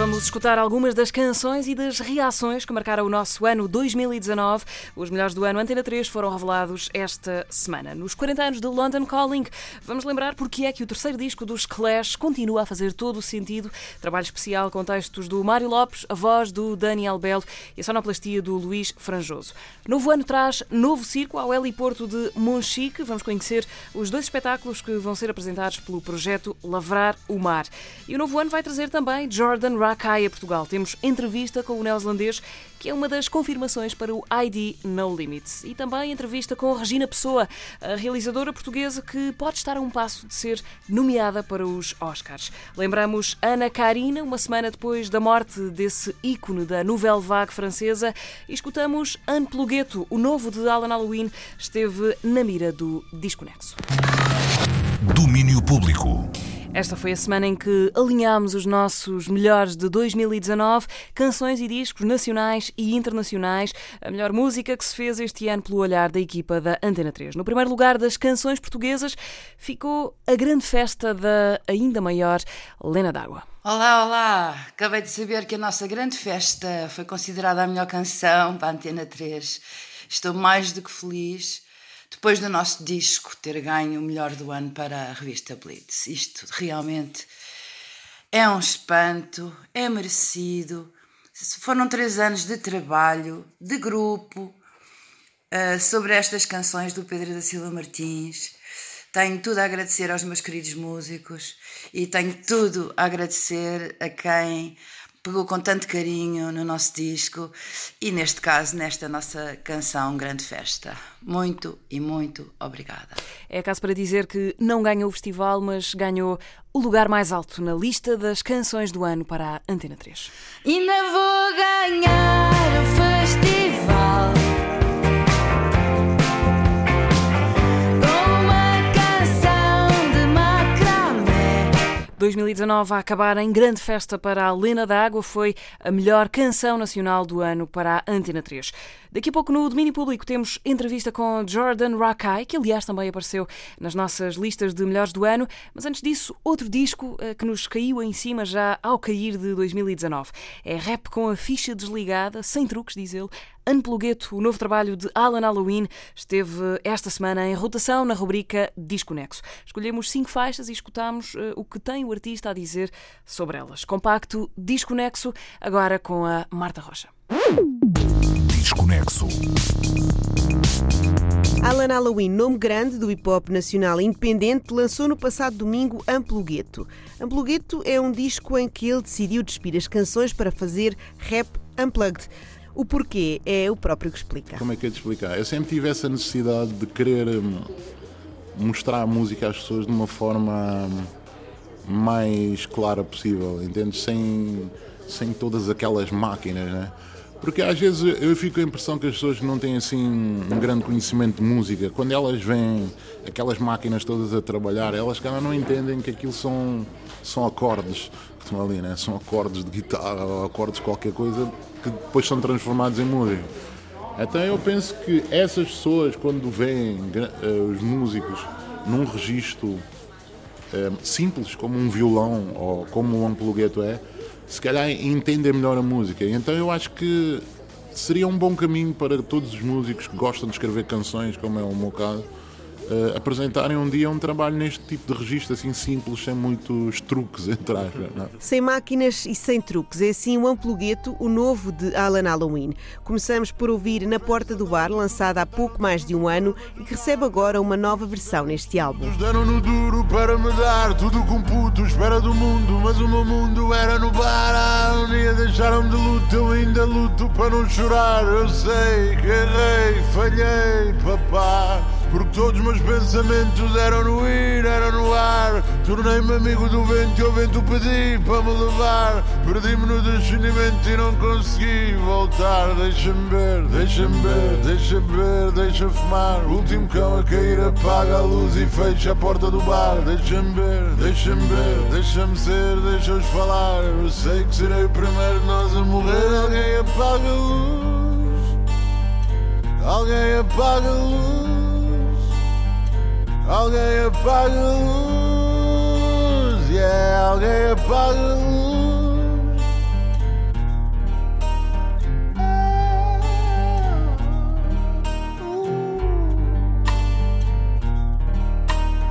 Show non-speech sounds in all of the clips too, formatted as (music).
Vamos escutar algumas das canções e das reações que marcaram o nosso ano 2019. Os melhores do ano Antena 3 foram revelados esta semana. Nos 40 anos de London Calling, vamos lembrar porque é que o terceiro disco dos Clash continua a fazer todo o sentido. Trabalho especial com textos do Mário Lopes, a voz do Daniel Belo e a sonoplastia do Luís Franjoso. Novo ano traz novo circo ao heliporto de Monchique. Vamos conhecer os dois espetáculos que vão ser apresentados pelo projeto Lavrar o Mar. E o novo ano vai trazer também Jordan Rakai a Portugal. Temos entrevista com o neozelandês, que é uma das confirmações para o ID No Limits. E também entrevista com Regina Pessoa, a realizadora portuguesa que pode estar a um passo de ser nomeada para os Oscars. Lembramos Ana Karina, uma semana depois da morte desse ícone da Nouvelle Vague francesa, e escutamos Anne Plugueto, o novo de Alan Halloween, esteve na mira do Disconexo. Domínio Público. Esta foi a semana em que alinhámos os nossos melhores de 2019, canções e discos nacionais e internacionais, a melhor música que se fez este ano pelo olhar da equipa da Antena 3. No primeiro lugar das canções portuguesas ficou a grande festa da ainda maior Lena d'Água. Olá, olá! Acabei de saber que a nossa grande festa foi considerada a melhor canção para a Antena 3. Estou mais do que feliz depois do nosso disco ter ganho o melhor do ano para a revista Blitz. Isto realmente é um espanto, é merecido. Foram três anos de trabalho, de grupo, uh, sobre estas canções do Pedro da Silva Martins. Tenho tudo a agradecer aos meus queridos músicos e tenho tudo a agradecer a quem pegou com tanto carinho no nosso disco e, neste caso, nesta nossa canção Grande Festa. Muito e muito obrigada. É caso para dizer que não ganhou o festival, mas ganhou o lugar mais alto na lista das canções do ano para a Antena 3. Ainda vou ganhar o festival. 2019 a acabar em grande festa para a Lena d'Água foi a melhor canção nacional do ano para a Antena 3. Daqui a pouco no domínio público temos entrevista com Jordan Rakai, que aliás também apareceu nas nossas listas de melhores do ano, mas antes disso, outro disco uh, que nos caiu em cima já ao cair de 2019. É rap com a ficha desligada, sem truques, diz ele, Unplugueto, o novo trabalho de Alan Halloween, esteve esta semana em rotação na rubrica Disconexo. Escolhemos cinco faixas e escutámos uh, o que tem o artista a dizer sobre elas. Compacto Disconexo, agora com a Marta Rocha. Desconexo. Alan Halloween, nome grande do hip hop nacional independente, lançou no passado domingo Amplugueto. Amplugueto é um disco em que ele decidiu despir as canções para fazer rap unplugged. O porquê é o próprio que explica. Como é que eu te explicar? Eu sempre tive essa necessidade de querer hum, mostrar a música às pessoas de uma forma hum, mais clara possível, entende? Sem, sem todas aquelas máquinas, né? Porque às vezes eu fico com a impressão que as pessoas não têm assim um grande conhecimento de música. Quando elas veem aquelas máquinas todas a trabalhar, elas cara não entendem que aquilo são, são acordes que estão ali, né? São acordes de guitarra ou acordes de qualquer coisa que depois são transformados em música. Então eu penso que essas pessoas, quando veem uh, os músicos num registro uh, simples, como um violão ou como um amplugueto é, se calhar entendem melhor a música. Então eu acho que seria um bom caminho para todos os músicos que gostam de escrever canções, como é o meu caso, uh, apresentarem um dia um trabalho neste tipo de registro, assim simples, sem muitos truques, (laughs) entre aspas. Não? é? Sem máquinas e sem truques. É assim o Amplugueto, o novo de Alan Halloween. Começamos por ouvir Na Porta do Bar, lançada há pouco mais de um ano e que recebe agora uma nova versão neste álbum. Nos deram no duro para me dar tudo com puto, espera do mundo, mas o meu mundo era no bar. Dia deixaram-me de luto, eu ainda luto para não chorar. Eu sei que errei, falhei, papá. Porque todos os meus pensamentos eram no ir, eram no ar. Tornei-me amigo do vento e o vento pedi para me levar. Perdi-me no descendimento e não consegui voltar. Deixa-me ver, deixa-me ver, deixa-me ver, deixa fumar. O último cão a cair apaga a luz e fecha a porta do bar. Deixa-me ver, deixa-me ver, deixa-me ser, deixa-os falar. Eu sei que serei o primeiro de nós a morrer. Alguém apaga a luz. Alguém apaga a luz. Alguém apaga a luz, yeah, alguém apaga a luz.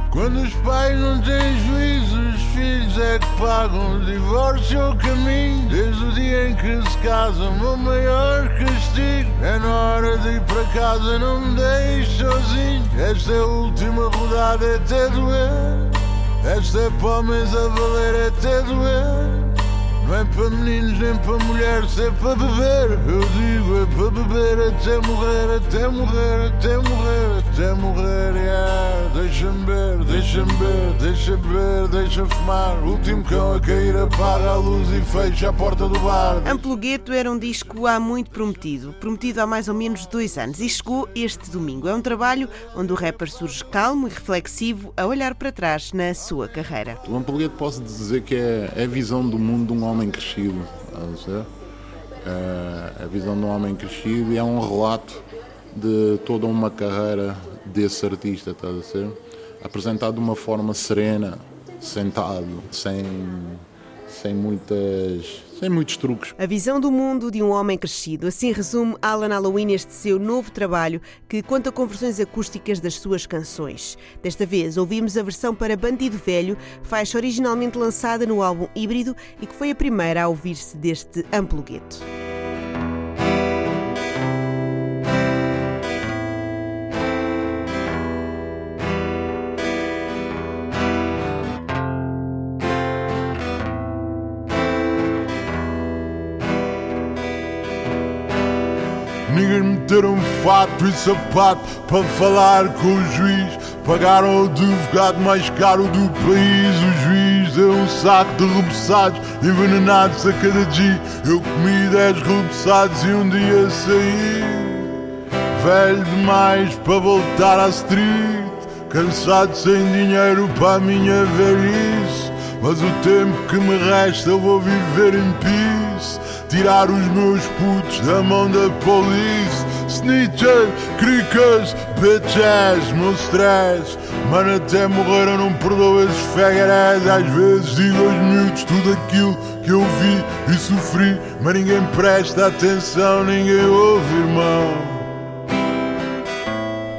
Quando os pais não têm juízo, filhos é que pagam. O divórcio é o caminho, desde o dia em que se casam. O maior castigo é na hora de ir para casa, não me deixe sozinho. Esta é a última rodada, até doer. Esta é para homens a valer, até doer. É para meninos nem para mulheres, é para beber. Eu digo, é para beber até morrer, até morrer, até morrer, até morrer. Yeah. Deixa-me ver, deixa-me ver, deixa-me ver, deixa fumar. O último cão a cair apaga a luz e fecha a porta do bar. Amplugueto era um disco há muito prometido, prometido há mais ou menos dois anos, e chegou este domingo. É um trabalho onde o rapper surge calmo e reflexivo a olhar para trás na sua carreira. O Ampulguete posso dizer que é, é a visão do mundo de um homem crescido. estás a? É a visão de um homem crescido e é um relato de toda uma carreira desse artista, a ser? Apresentado de uma forma serena, sentado, sem, sem muitas. Sem muitos truques. A visão do mundo de um homem crescido. Assim resume Alan Halloween este seu novo trabalho que conta com versões acústicas das suas canções. Desta vez ouvimos a versão para Bandido Velho, faixa originalmente lançada no álbum Híbrido e que foi a primeira a ouvir-se deste amplo gueto. Niggas meteram fato e sapato para falar com o juiz. Pagaram o advogado mais caro do país. O juiz deu um saco de rebuçados envenenados a cada dia. Eu comi 10 rebuçados e um dia saí. Velho demais para voltar à street. Cansado sem dinheiro para a minha velhice. Mas o tempo que me resta eu vou viver em peace. Tirar os meus putos da mão da police. Snitches, cricas, bitches, meu stress. Mano, até morrer eu não perdoo esses fegarés. Às vezes digo aos miúdos tudo aquilo que eu vi e sofri. Mas ninguém presta atenção, ninguém ouve, irmão.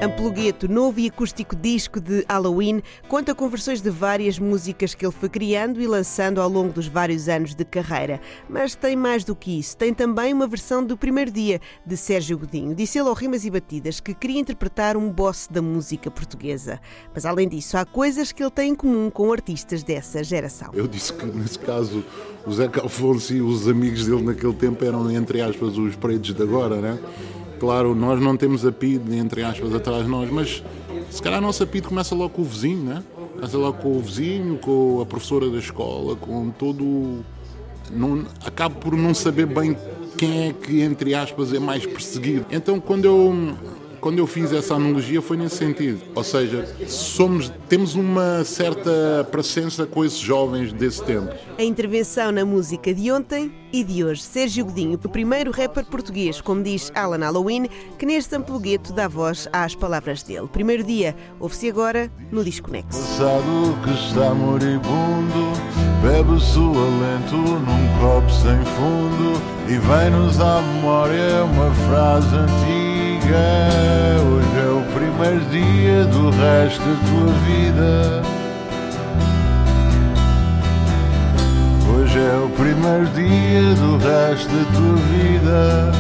Amplugueto, novo e acústico disco de Halloween, conta com versões de várias músicas que ele foi criando e lançando ao longo dos vários anos de carreira. Mas tem mais do que isso. Tem também uma versão do primeiro dia de Sérgio Godinho. Disse ele ao Rimas e Batidas que queria interpretar um boss da música portuguesa. Mas além disso, há coisas que ele tem em comum com artistas dessa geração. Eu disse que nesse caso o Zeca Afonso e os amigos dele naquele tempo eram, entre aspas, os pretos de agora, né? Claro, nós não temos a PID, entre aspas, atrás de nós, mas se calhar a nossa PID começa logo com o vizinho, né? Começa logo com o vizinho, com a professora da escola, com todo. Não, acabo por não saber bem quem é que, entre aspas, é mais perseguido. Então, quando eu, quando eu fiz essa analogia, foi nesse sentido. Ou seja, somos, temos uma certa presença com esses jovens desse tempo. A intervenção na música de ontem e de hoje. Sérgio Godinho, o primeiro rapper português, como diz Alan Halloween, que neste amplugueto dá voz às palavras dele. Primeiro dia, ouve-se agora no Desconexo. Passado que está moribundo Bebe sua lento num copo sem fundo E vem-nos à memória uma frase antiga Hoje é o primeiro dia do resto da tua vida. Hoje é o primeiro dia do resto da tua vida.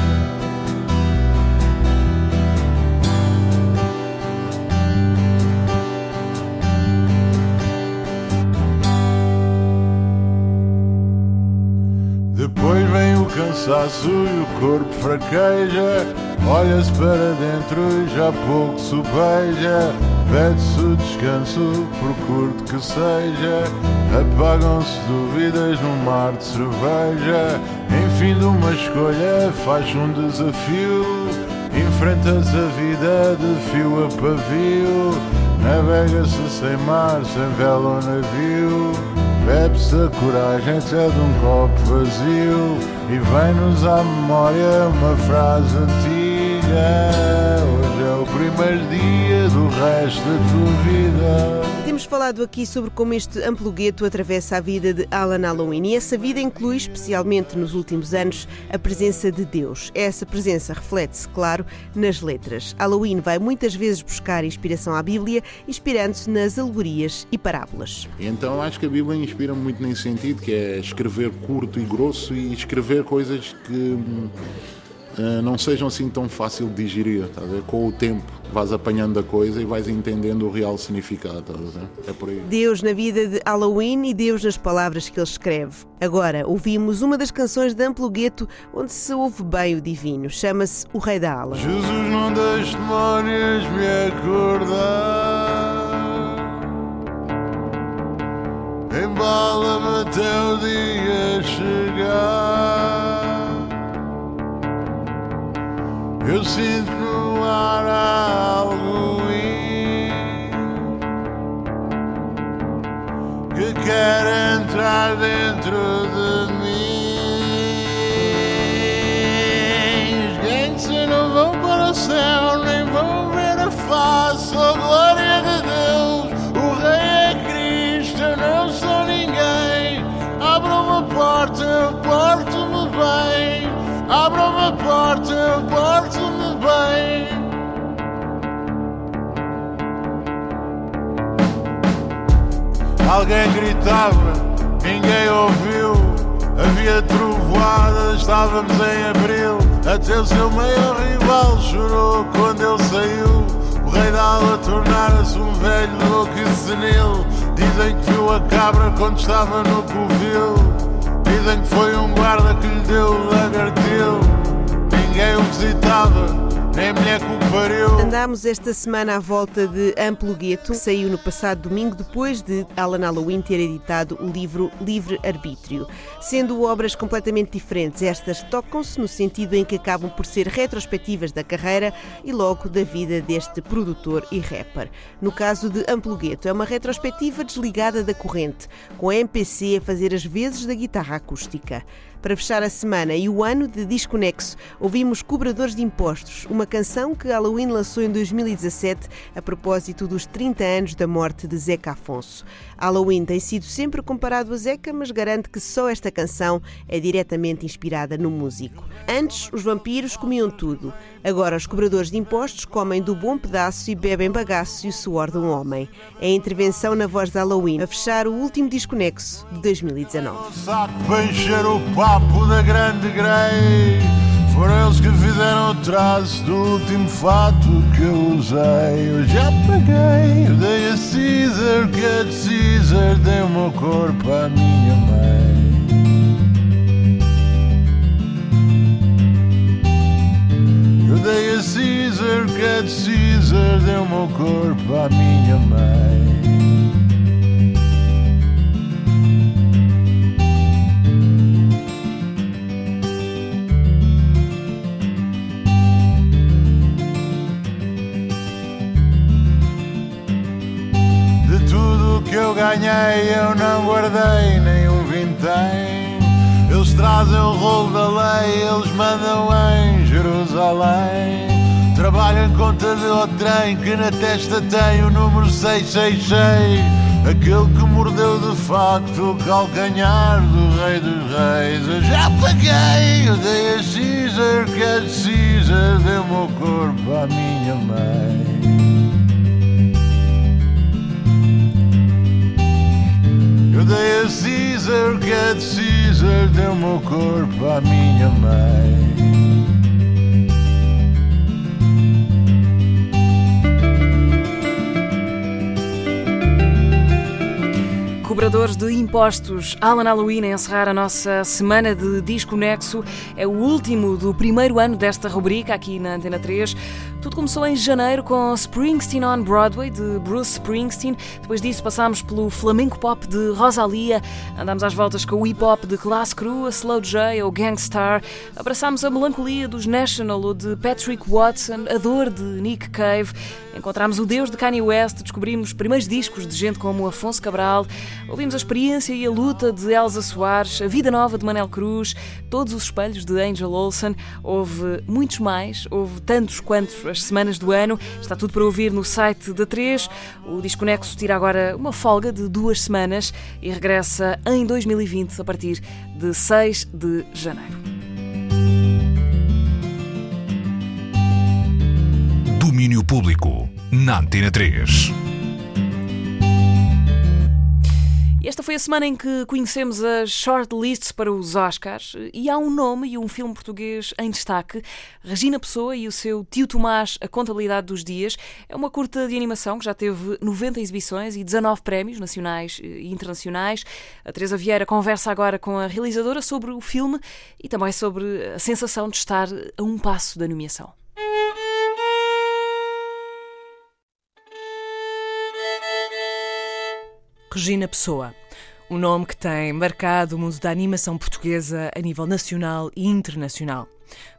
Depois vem o cansaço e o corpo fraqueja. Olha-se para dentro e já pouco sobeja. Pede-se o descanso, por curto que seja. Apagam-se dúvidas num mar de cerveja. Enfim de uma escolha, faz um desafio. Enfrentas a vida de fio a pavio. Navega-se sem mar, sem vela ou navio. Bebe-se a coragem até de um copo vazio E vem-nos à memória uma frase antiga. Hoje é o primeiro dia do resto da tua vida Temos falado aqui sobre como este amplogueto atravessa a vida de Alan Halloween e essa vida inclui, especialmente nos últimos anos, a presença de Deus. Essa presença reflete-se, claro, nas letras. Halloween vai muitas vezes buscar inspiração à Bíblia, inspirando-se nas alegorias e parábolas. Então acho que a Bíblia inspira muito nesse sentido, que é escrever curto e grosso e escrever coisas que uh, não sejam assim tão fácil de digerir, tá com o tempo vais apanhando a coisa e vais entendendo o real significado. Tá é por aí. Deus na vida de Halloween e Deus nas palavras que ele escreve. Agora ouvimos uma das canções de Amplo Gueto onde se ouve bem o divino. Chama-se O Rei da Ala. Jesus não deixe demónias me acordar. Embala-me até o dia chegar. Eu sinto no ar algo que quer entrar dentro de mim. Os gangsters não vão para o céu, nem vão ver a face, a glória de Deus. Abra uma porta, eu porto-me bem. Alguém gritava, ninguém ouviu. Havia trovoadas, estávamos em abril. Até o seu maior rival chorou quando ele saiu. O rei da ala tornara-se um velho louco e senil. Dizem que viu a cabra quando estava no covil. Dizem que foi um guarda que lhe deu lagartil. Ninguém o visitava nem mulher que pariu. Andámos esta semana à volta de Amplo Gueto, que saiu no passado domingo depois de Alan Halloween ter editado o livro Livre Arbítrio. Sendo obras completamente diferentes, estas tocam-se no sentido em que acabam por ser retrospectivas da carreira e logo da vida deste produtor e rapper. No caso de Amplo Gueto, é uma retrospectiva desligada da corrente, com a MPC a fazer as vezes da guitarra acústica. Para fechar a semana e o ano de Desconexo, ouvimos Cobradores de Impostos, uma canção que Halloween lançou em 2017 a propósito dos 30 anos da morte de Zeca Afonso. Halloween tem sido sempre comparado a Zeca, mas garante que só esta canção é diretamente inspirada no músico. Antes, os vampiros comiam tudo. Agora, os cobradores de impostos comem do bom pedaço e bebem bagaço e o suor de um homem. É a intervenção na voz de Halloween a fechar o último Desconexo de 2019 papo da grande grei. Foram eles que fizeram o traço do último fato que eu usei. Eu já paguei, eu dei a Caesar, que é de Caesar, dei o meu corpo à minha mãe. Eu dei a Caesar, que é de Caesar, dei o meu corpo à minha mãe. Que eu ganhei eu não guardei nem um vintém. Eles trazem o rolo da lei, eles mandam em Jerusalém. Trabalham em conta de o trem que na testa tem o número 666. Aquele que mordeu de facto o calcanhar do rei dos reis. Eu já paguei, eu dei a Caesar, que de Caesar, deu meu corpo à minha mãe. Dei a Caesar, que é Caesar, deu meu corpo à minha mãe. Cobradores de impostos, Alan Halloween a encerrar a nossa semana de Disco Nexo. É o último do primeiro ano desta rubrica aqui na Antena 3. Tudo começou em janeiro com Springsteen on Broadway, de Bruce Springsteen. Depois disso passámos pelo flamenco pop de Rosalia, andámos às voltas com o hip hop de Class Crew, a Slow J ou Gangstar. Abraçámos a melancolia dos National ou de Patrick Watson, a dor de Nick Cave. Encontramos o Deus de Kanye West, descobrimos primeiros discos de gente como Afonso Cabral, ouvimos a experiência e a luta de Elsa Soares, a vida nova de Manel Cruz, todos os espelhos de Angel Olsen. Houve muitos mais, houve tantos quantos as semanas do ano. Está tudo para ouvir no site da 3. O Desconexo tira agora uma folga de duas semanas e regressa em 2020 a partir de 6 de janeiro. Domínio Público na Antena 3. Esta foi a semana em que conhecemos as shortlists para os Oscars e há um nome e um filme português em destaque. Regina Pessoa e o seu Tio Tomás, A Contabilidade dos Dias. É uma curta de animação que já teve 90 exibições e 19 prémios nacionais e internacionais. A Teresa Vieira conversa agora com a realizadora sobre o filme e também sobre a sensação de estar a um passo da nomeação. Regina Pessoa. Um nome que tem marcado o mundo da animação portuguesa a nível nacional e internacional.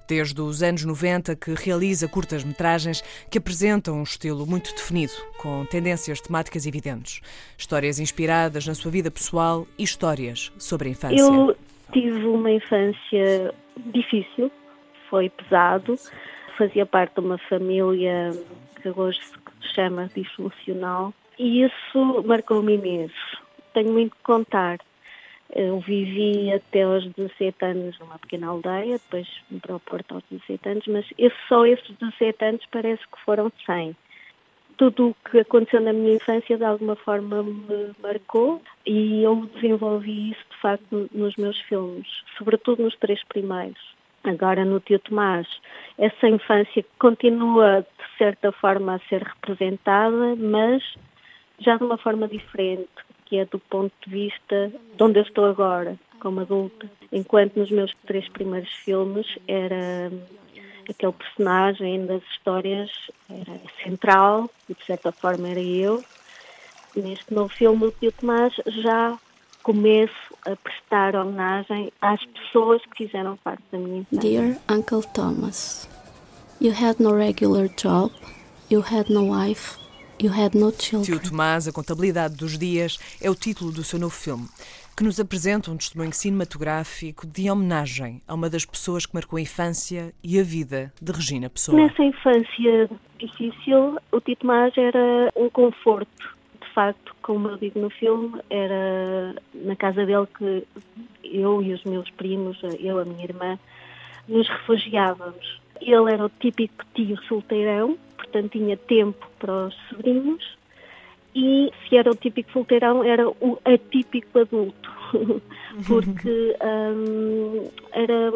Desde os anos 90 que realiza curtas-metragens que apresentam um estilo muito definido, com tendências temáticas evidentes. Histórias inspiradas na sua vida pessoal e histórias sobre a infância. Eu tive uma infância difícil, foi pesado. Fazia parte de uma família que hoje se chama disfuncional e isso marcou-me imenso. Tenho muito que contar. Eu vivi até aos 17 anos numa pequena aldeia, depois para o Porto aos 17 anos, mas esse, só esses 17 anos parece que foram 100. Tudo o que aconteceu na minha infância de alguma forma me marcou e eu desenvolvi isso de facto nos meus filmes, sobretudo nos três primeiros. Agora no Tio Tomás, essa infância continua de certa forma a ser representada, mas já de uma forma diferente, que é do ponto de vista de onde eu estou agora, como adulta. Enquanto nos meus três primeiros filmes era aquele personagem das histórias era central e de certa forma era eu. Neste novo filme, o Pio Tomás, já começo a prestar homenagem às pessoas que fizeram parte da minha infância. Dear Uncle Thomas, you had no regular job, you had no wife, You had no children. Tio Tomás, A Contabilidade dos Dias, é o título do seu novo filme, que nos apresenta um testemunho cinematográfico de homenagem a uma das pessoas que marcou a infância e a vida de Regina Pessoa. Nessa infância difícil, o Tio Tomás era um conforto. De facto, como eu digo no filme, era na casa dele que eu e os meus primos, eu e a minha irmã, nos refugiávamos. Ele era o típico tio solteirão, portanto tinha tempo para os sobrinhos, e se era o típico solteirão, era o atípico adulto, (laughs) porque um, era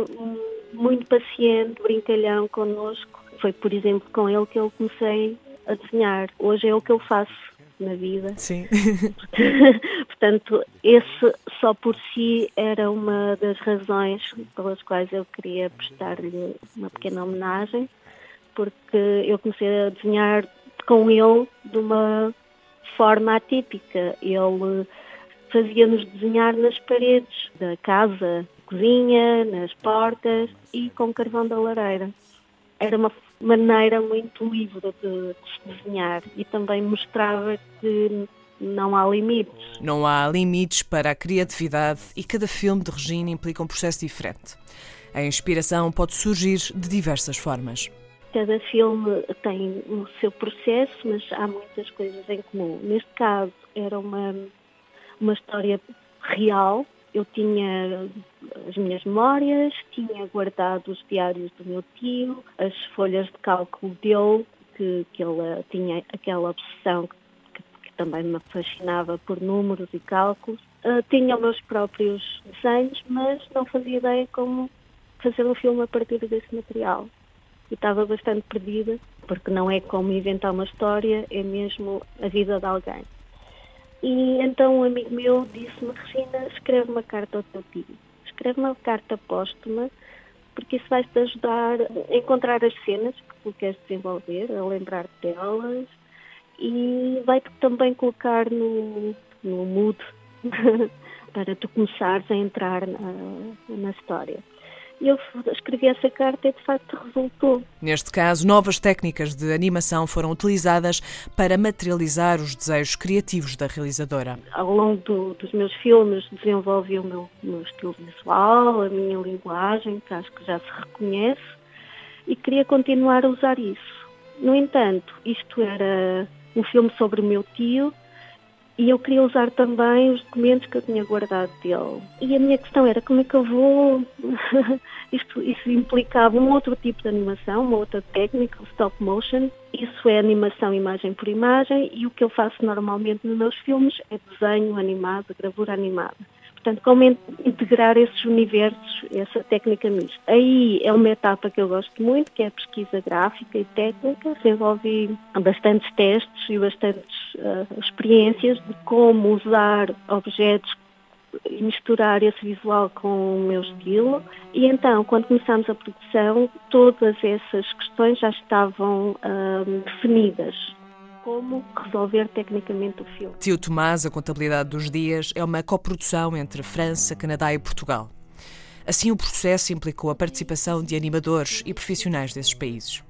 muito paciente, brincalhão connosco. Foi, por exemplo, com ele que eu comecei a desenhar. Hoje é o que eu faço na vida. Sim. (laughs) Portanto, esse só por si era uma das razões pelas quais eu queria prestar-lhe uma pequena homenagem porque eu comecei a desenhar com ele de uma forma atípica. Ele fazia-nos desenhar nas paredes da casa, cozinha, nas portas e com carvão da lareira. Era uma maneira muito livre de, de desenhar e também mostrava que não há limites. Não há limites para a criatividade e cada filme de Regina implica um processo diferente. A inspiração pode surgir de diversas formas. Cada filme tem o seu processo, mas há muitas coisas em comum. Neste caso, era uma, uma história real. Eu tinha as minhas memórias, tinha guardado os diários do meu tio, as folhas de cálculo dele, que, que ele tinha aquela obsessão que, que também me fascinava por números e cálculos. uh, tinha os meus próprios desenhos, mas não fazia ideia como fazer um filme a partir desse material. E estava bastante perdida, porque não é como inventar uma história, é mesmo a vida de alguém. E então um amigo meu disse-me, Regina, escreve uma carta ao teu tio. Escreve uma carta póstuma, porque isso vai-te ajudar a encontrar as cenas que tu queres desenvolver, a lembrar delas, e vai-te também colocar no, no mood (laughs) para tu começares a entrar na, na história. E eu escrevi essa carta e de facto resultou. Neste caso, novas técnicas de animação foram utilizadas para materializar os desejos criativos da realizadora. Ao longo do, dos meus filmes desenvolvi o meu, meu estilo visual, a minha linguagem, que acho que já se reconhece, e queria continuar a usar isso. No entanto, isto era um filme sobre o meu tio, e eu queria usar também os documentos que eu tinha guardado dele. E a minha questão era como é que eu vou. (laughs) Isto, isso implicava um outro tipo de animação, uma outra técnica, o stop motion. Isso é animação imagem por imagem e o que eu faço normalmente nos meus filmes é desenho animado, gravura animada. Portanto, como integrar esses universos, essa técnica mista. Aí é uma etapa que eu gosto muito, que é a pesquisa gráfica e técnica. Desenvolvi bastantes testes e bastantes uh, experiências de como usar objetos e misturar esse visual com o meu estilo. E então, quando começámos a produção, todas essas questões já estavam uh, definidas como resolver tecnicamente o filme. Tio Tomás, a contabilidade dos dias, é uma coprodução entre França, Canadá e Portugal. Assim, o processo implicou a participação de animadores e profissionais desses países.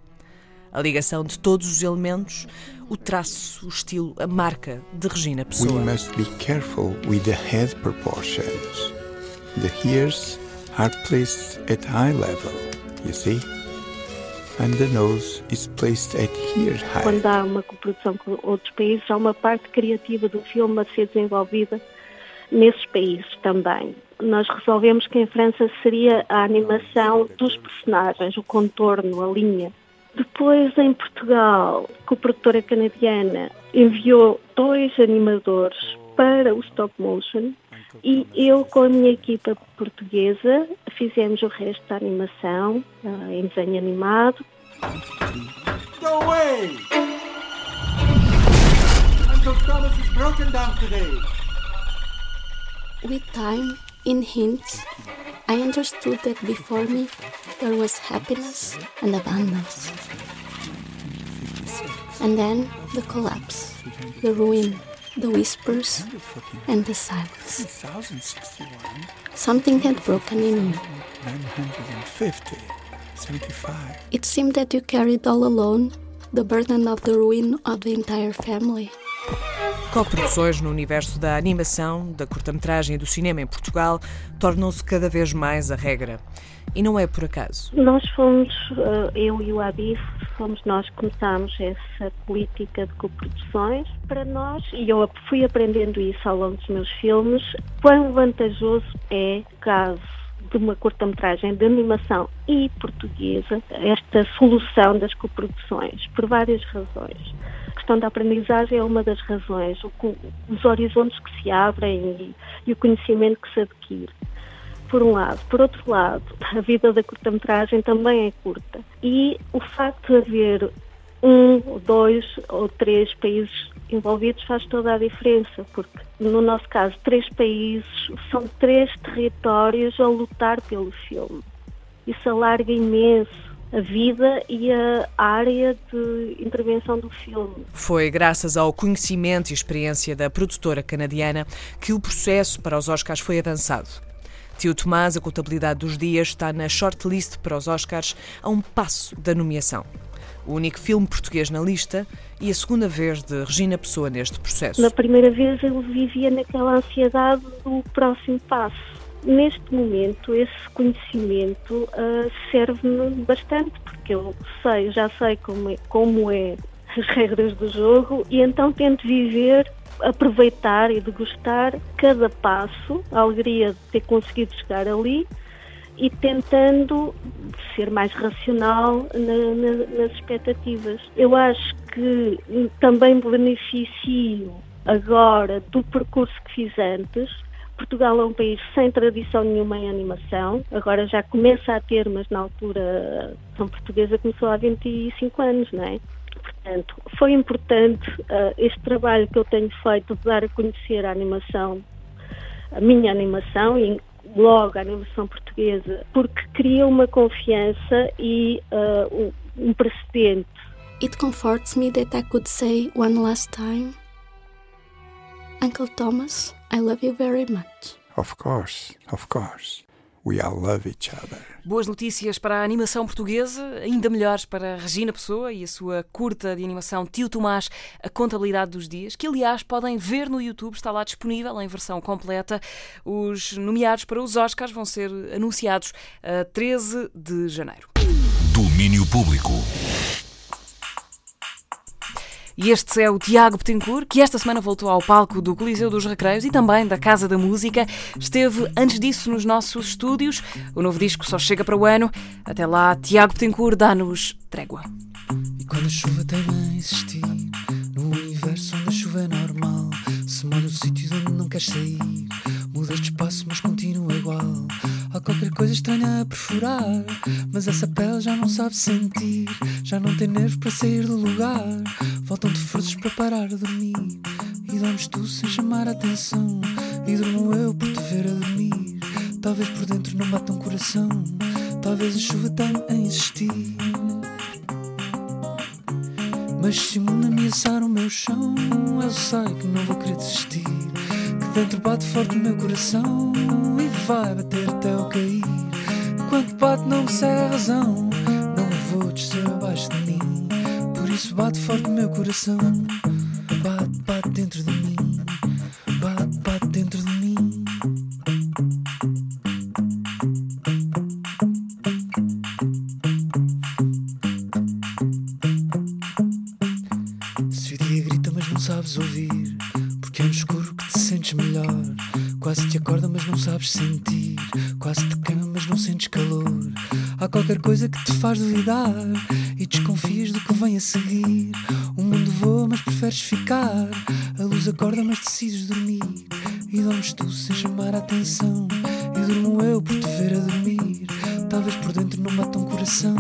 A ligação de todos os elementos, o traço, o estilo, a marca de Regina Pessoa. We must be careful with the head proportions. The ears are placed at high level, you see? Quando há uma coprodução com outros países, há uma parte criativa do filme a ser desenvolvida nesses países também. Nós resolvemos que em França seria a animação dos personagens, o contorno, a linha. Depois, em Portugal, a coprodutora canadiana enviou dois animadores para o stop motion e eu, com a minha equipa portuguesa, fizemos o resto da animação uh, em desenho animado. Go away! Uncle Thomas is broken down today. With time, in hints, I understood that before me there was happiness and abundance. And then the collapse, the ruin the whispers, and the silence. Something had broken in you. 950, 75. It seemed that you carried all alone the burden of the ruin of the entire family. Co-produções no universo da animação, da curta-metragem e do cinema em Portugal tornam-se cada vez mais a regra. E não é por acaso. Nós fomos, eh, eu e o Abif, fomos nós que começámos essa política de coproduções para nós, e eu fui aprendendo isso ao longo dos meus filmes, quão vantajoso é, caso de uma curta-metragem de animação e portuguesa, esta solução das coproduções, por várias razões. A questão da aprendizagem é uma das razões, os horizontes que se abrem e, e o conhecimento que se adquire por um lado. Por outro lado, (laughs) a vida da curta-metragem também é curta. E o facto de haver um, dois ou três países envolvidos faz toda a diferença, porque no nosso caso, três países são três territórios a lutar pelo filme. Isso alarga imenso a vida e a área de intervenção do filme. Foi graças ao conhecimento e experiência da produtora canadiana que o processo para os Oscars foi avançado. Tio Tomás, a contabilidade dos dias, está na shortlist para os Oscars a um passo da nomeação. O único filme português na lista e a segunda vez de Regina Pessoa neste processo. Na primeira vez eu vivia naquela ansiedade do próximo passo. Neste momento, esse conhecimento uh, serve-me bastante, porque eu sei, já sei como é, como é as regras do jogo e então tento viver aproveitar e degustar cada passo, a alegria de ter conseguido chegar ali e tentando ser mais racional na, na, nas expectativas. Eu acho que também beneficio agora do percurso que fiz antes, Portugal é um país sem tradição nenhuma em animação, agora já começa a ter, mas na altura a ação portuguesa começou há 25 anos, não é? Portanto, foi importante uh, este trabalho que eu tenho feito de dar a conhecer a animação, a minha animação e logo a animação portuguesa, porque cria uma confiança e uh, um, um precedente. It comforts me that I could say one last time, Uncle Thomas, I love you very much. Of course, of course. We all love each other. Boas notícias para a animação portuguesa, ainda melhores para Regina Pessoa e a sua curta de animação Tio Tomás, A Contabilidade dos Dias, que aliás podem ver no YouTube, está lá disponível em versão completa. Os nomeados para os Oscars vão ser anunciados a 13 de janeiro. Domínio Público. E este é o Tiago Betancourt, que esta semana voltou ao palco do Coliseu dos Recreios e também da Casa da Música. Esteve antes disso nos nossos estúdios. O novo disco só chega para o ano. Até lá, Tiago Betancourt dá-nos trégua. E quando a chuva a existir, no universo onde a chuva é normal, se molha o sítio de onde não queres sair, mudas de espaço, mas continua igual. Há qualquer coisa estranha a perfurar, mas essa pele já não sabe sentir, já não tem nervo para sair do lugar. Faltam-te forças para parar de dormir, e dormes tu sem chamar a atenção, e durmo eu por te ver a dormir. Talvez por dentro não bata um coração, talvez a chuva tenha a insistir. Mas se o mundo ameaçar o meu chão, eu sei que não vou querer desistir. Que dentro bate forte o meu coração e vai bater até eu cair. Enquanto bate, não me segue a razão. Não vou descer abaixo de mim. Isso bate forte o meu coração. Bate, bate dentro de mim. Bate, bate dentro de mim. Se o dia grita, mas não sabes ouvir. Porque é no escuro que te sentes melhor. Quase te acorda, mas não sabes sentir. Quase te queima, mas não sentes calor. Há qualquer coisa que te faz duvidar desconfias do que vem a seguir. O mundo voa, mas preferes ficar. A luz acorda, mas decides dormir. E dormes tu sem chamar a atenção. E durmo eu por te ver a dormir. Talvez por dentro não bata um coração.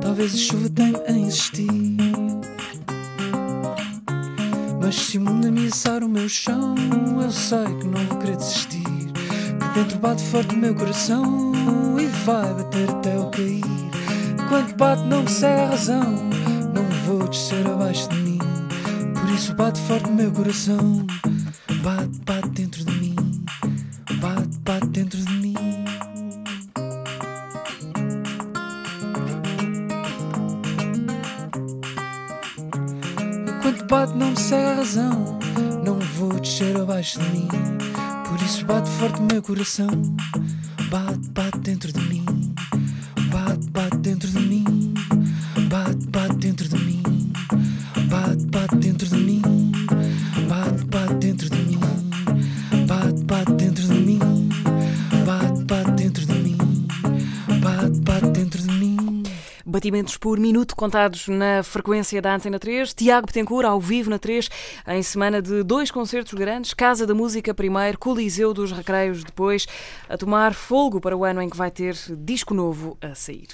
Talvez a chuva tenha a insistir. Mas se o mundo ameaçar o meu chão, eu sei que não vou querer desistir. Que dentro bate forte o meu coração e vai bater até eu cair. Enquanto bate, não me segue a razão. Não vou descer abaixo de mim. Por isso bate forte o meu coração. Bate, bate dentro de mim. Bate, bate dentro de mim. Enquanto bate, não me segue a razão. Não vou descer abaixo de mim. Por isso bate forte o meu coração. Bate, bate dentro de mim. Batimentos por minuto contados na frequência da Antena 3. Tiago Betancourt, ao vivo na 3, em semana de dois concertos grandes. Casa da Música primeiro, Coliseu dos Recreios depois, a tomar fogo para o ano em que vai ter disco novo a sair.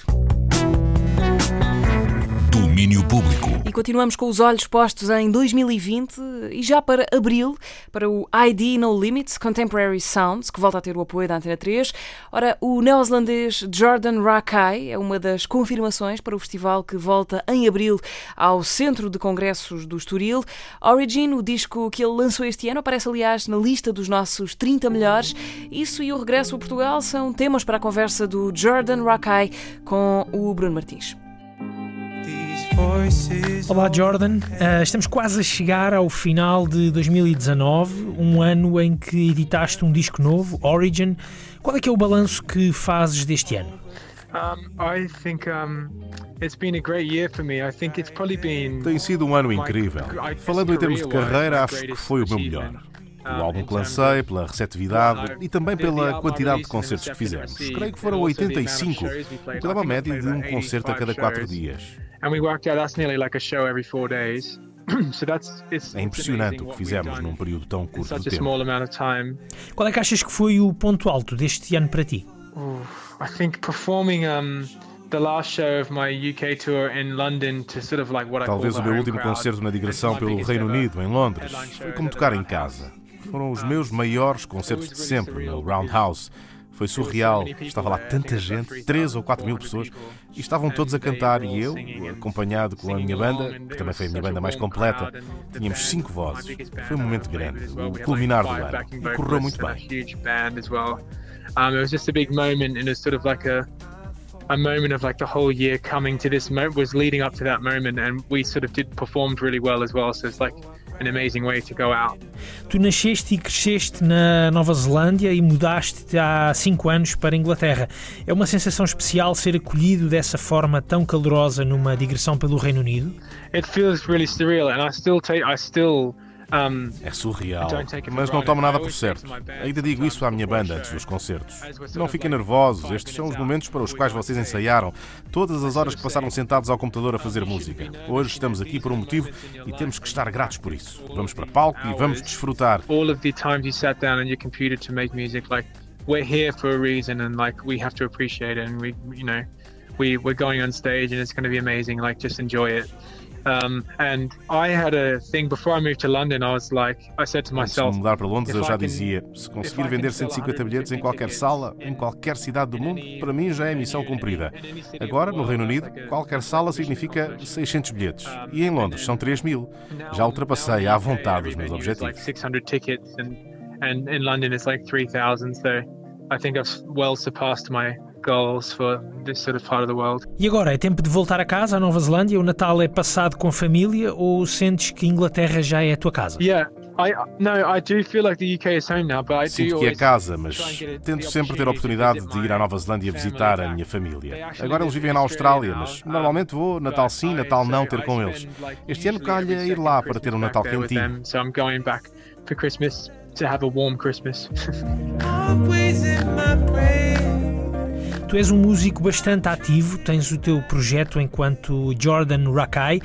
Domínio Público. E continuamos com os olhos postos em 2020 e já para abril, para o ID No Limits Contemporary Sounds, que volta a ter o apoio da Antena 3. Ora, o neozelandês Jordan Rakai é uma das confirmações para o festival que volta em abril ao Centro de Congressos do Estoril. Origin, o disco que ele lançou este ano, aparece aliás na lista dos nossos 30 melhores. Isso e o regresso a Portugal são temas para a conversa do Jordan Rakai com o Bruno Martins. Olá Jordan, uh, estamos quase a chegar ao final de 2019, um ano em que editaste um disco novo, Origin. Qual é que é o balanço que fazes deste ano? Tem sido um ano incrível. Falando em termos de carreira, acho que foi o meu melhor. O álbum que lancei, pela receptividade e também pela quantidade de concertos que fizemos. Creio que foram 85, o que dá uma média de um concerto a cada quatro dias. É impressionante o que fizemos num período tão curto de tempo. Qual é que achas que foi o ponto alto deste ano para ti? I think performing um, Talvez o meu último concerto na digressão pelo Reino Unido, em Londres, foi como tocar em casa. Foram os meus maiores concertos de sempre, no Roundhouse. Foi surreal. Estava lá tanta gente, 3 ou 4 mil pessoas, e estavam todos a cantar. E eu, acompanhado com a minha banda, que também foi a minha banda mais completa, tínhamos cinco vozes. Foi um momento grande, o culminar do ano. E correu muito bem. Um, it was just a big moment, and it's sort of like a a moment of like the whole year coming to this moment was leading up to that moment, and we sort of did performed really well as well. So it's like an amazing way to go out. Tu nasceste e cresceste na Nova Zelândia e mudaste há cinco anos para a Inglaterra. É uma sensação especial ser acolhido dessa forma tão calorosa numa digressão pelo Reino Unido? It feels really surreal, and I still take, I still é surreal, mas não tomo nada por certo. Ainda digo isso à minha banda antes dos concertos. Não fiquem nervosos, estes são os momentos para os quais vocês ensaiaram, todas as horas que passaram sentados ao computador a fazer música. Hoje estamos aqui por um motivo e temos que estar gratos por isso. Vamos para palco e vamos desfrutar. All of the times you sat down on your computer to make music, like we're here for a reason and like we have to appreciate it and we, you know, we we're going on stage and it's going to be amazing. Like just enjoy it. Um, and I had a thing before I moved to London. I was like, I said to myself, se mudar para Londres, eu já dizia, se conseguir vender 150 bilhetes em qualquer sala, em qualquer cidade do mundo, para mim já é missão cumprida. Agora, no Reino Unido, qualquer sala significa 600 bilhetes. E em Londres são 3 mil. Já ultrapassei à vontade os meus objetivos. 600 tickets and, and in London it's like 3,000. So I think I've well surpassed my goals for this sort of part of the world. E agora é tempo de voltar a casa, à Nova Zelândia? O Natal é passado com a família ou sentes que Inglaterra já é a tua casa? Yeah. I, no, I do feel like the UK is home now, but I Sinto que é casa, mas tento sempre ter a oportunidade de ir à Nova Zelândia visitar a minha família. Agora eles vivem na Austrália, mas normalmente vou Natal sim, Natal não ter com eles. Este ano calha ir lá para ter um Natal quentinho. So I'm going back for Christmas to have a warm Christmas. (laughs) Tu és um músico bastante ativo, tens o teu projeto enquanto Jordan Rakai,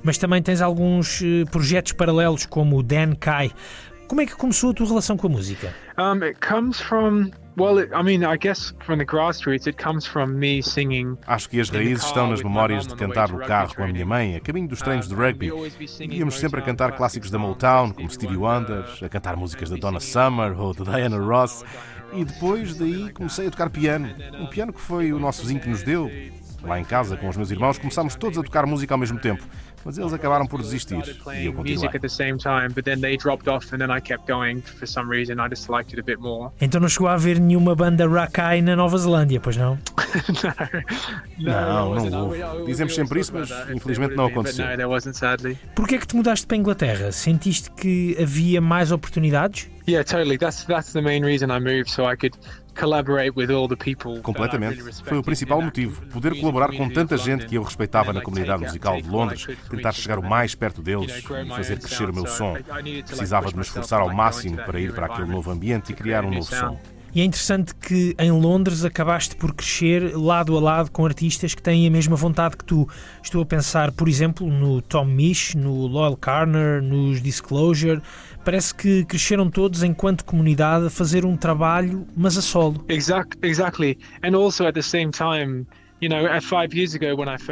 mas também tens alguns eh, projetos paralelos como o Dan Kai. Como é que começou a tua relação com a música? Um, it comes from Well, I mean, I guess from the grassroots it comes from me singing. Acho que as raízes estão nas memórias de cantar no carro com a minha mãe, a caminho dos treinos de rugby. Íamos sempre a cantar clássicos da Motown, como Stevie Wonder, a cantar músicas da Donna Summer ou da Diana Ross. E depois daí comecei a tocar piano. Um piano que foi o nosso vizinho que nos deu. Lá em casa, com os meus irmãos, começámos todos a tocar música ao mesmo tempo mas eles acabaram por desistir e eu continuei. (laughs) Então não chegou a haver nenhuma banda Rakai na Nova Zelândia, pois não? não, não houve. Dizemos sempre isso, mas infelizmente não aconteceu. Porquê é que te mudaste para a Inglaterra? Sentiste que havia mais oportunidades? Yeah, totally. That's that's the main reason I moved, so I could Completamente. Foi o principal motivo. Poder colaborar com tanta gente que eu respeitava na comunidade musical de Londres, tentar chegar o mais perto deles e fazer crescer o meu som. Precisava de me esforçar ao máximo para ir para aquele novo ambiente e criar um novo som. E é interessante que em Londres acabaste por crescer lado a lado com artistas que têm a mesma vontade que tu. Estou a pensar, por exemplo, no Tom Misch, no Loyal Carner, nos Disclosure. Parece que cresceram todos enquanto comunidade a fazer um trabalho, mas a solo. Exactly, exactly. And also at the same time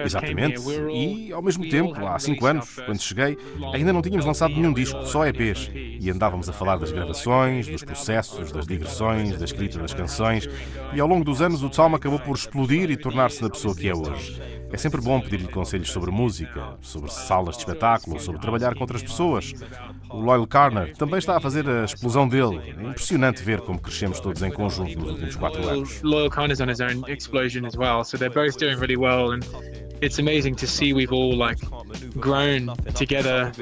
Exatamente. E, ao mesmo tempo, há cinco anos, quando cheguei, ainda não tínhamos lançado nenhum disco, só EPs. E andávamos a falar das gravações, dos processos, das digressões, da escrita das canções. E ao longo dos anos, o Tom acabou por explodir e tornar-se na pessoa que é hoje. É sempre bom pedir-lhe conselhos sobre música, sobre salas de espetáculo, sobre trabalhar com outras pessoas. O Loyal Carner também está a fazer a explosão dele. É impressionante ver como crescemos todos em conjunto nos últimos quatro anos. Loyal Carner's on his own explosion as well, so they're both doing really well and it's amazing to see we've all like grown together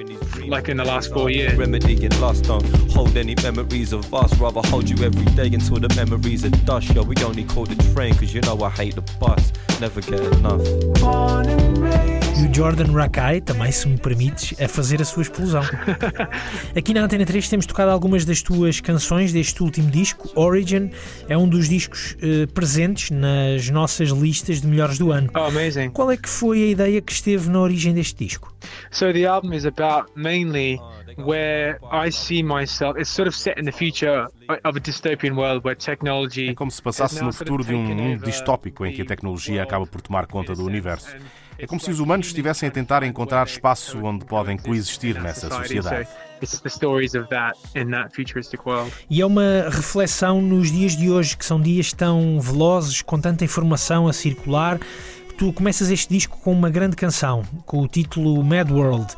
like in the last four years. Remedying lost don't hold any memories of us, rather hold you every day until the memories are dust. Yo, we only call the train cause you know I hate the bus, never get enough. E o Jordan Rakai, também se me permites, a fazer a sua explosão. (laughs) Aqui na Antena 3 temos tocado algumas das tuas canções deste último disco, Origin. É um dos discos uh, presentes nas nossas listas de melhores do ano. Oh, amazing. Qual é que foi a ideia que esteve na origem deste disco? So the album is about mainly where I see myself. It's sort of set in the future of a dystopian world where technology. É como se passasse no futuro de um mundo distópico em que a tecnologia acaba por tomar conta do universo. É como se os humanos estivessem a tentar encontrar espaço onde podem coexistir nessa sociedade. E é uma reflexão nos dias de hoje, que são dias tão velozes, com tanta informação a circular. Tu começas este disco com uma grande canção, com o título Mad World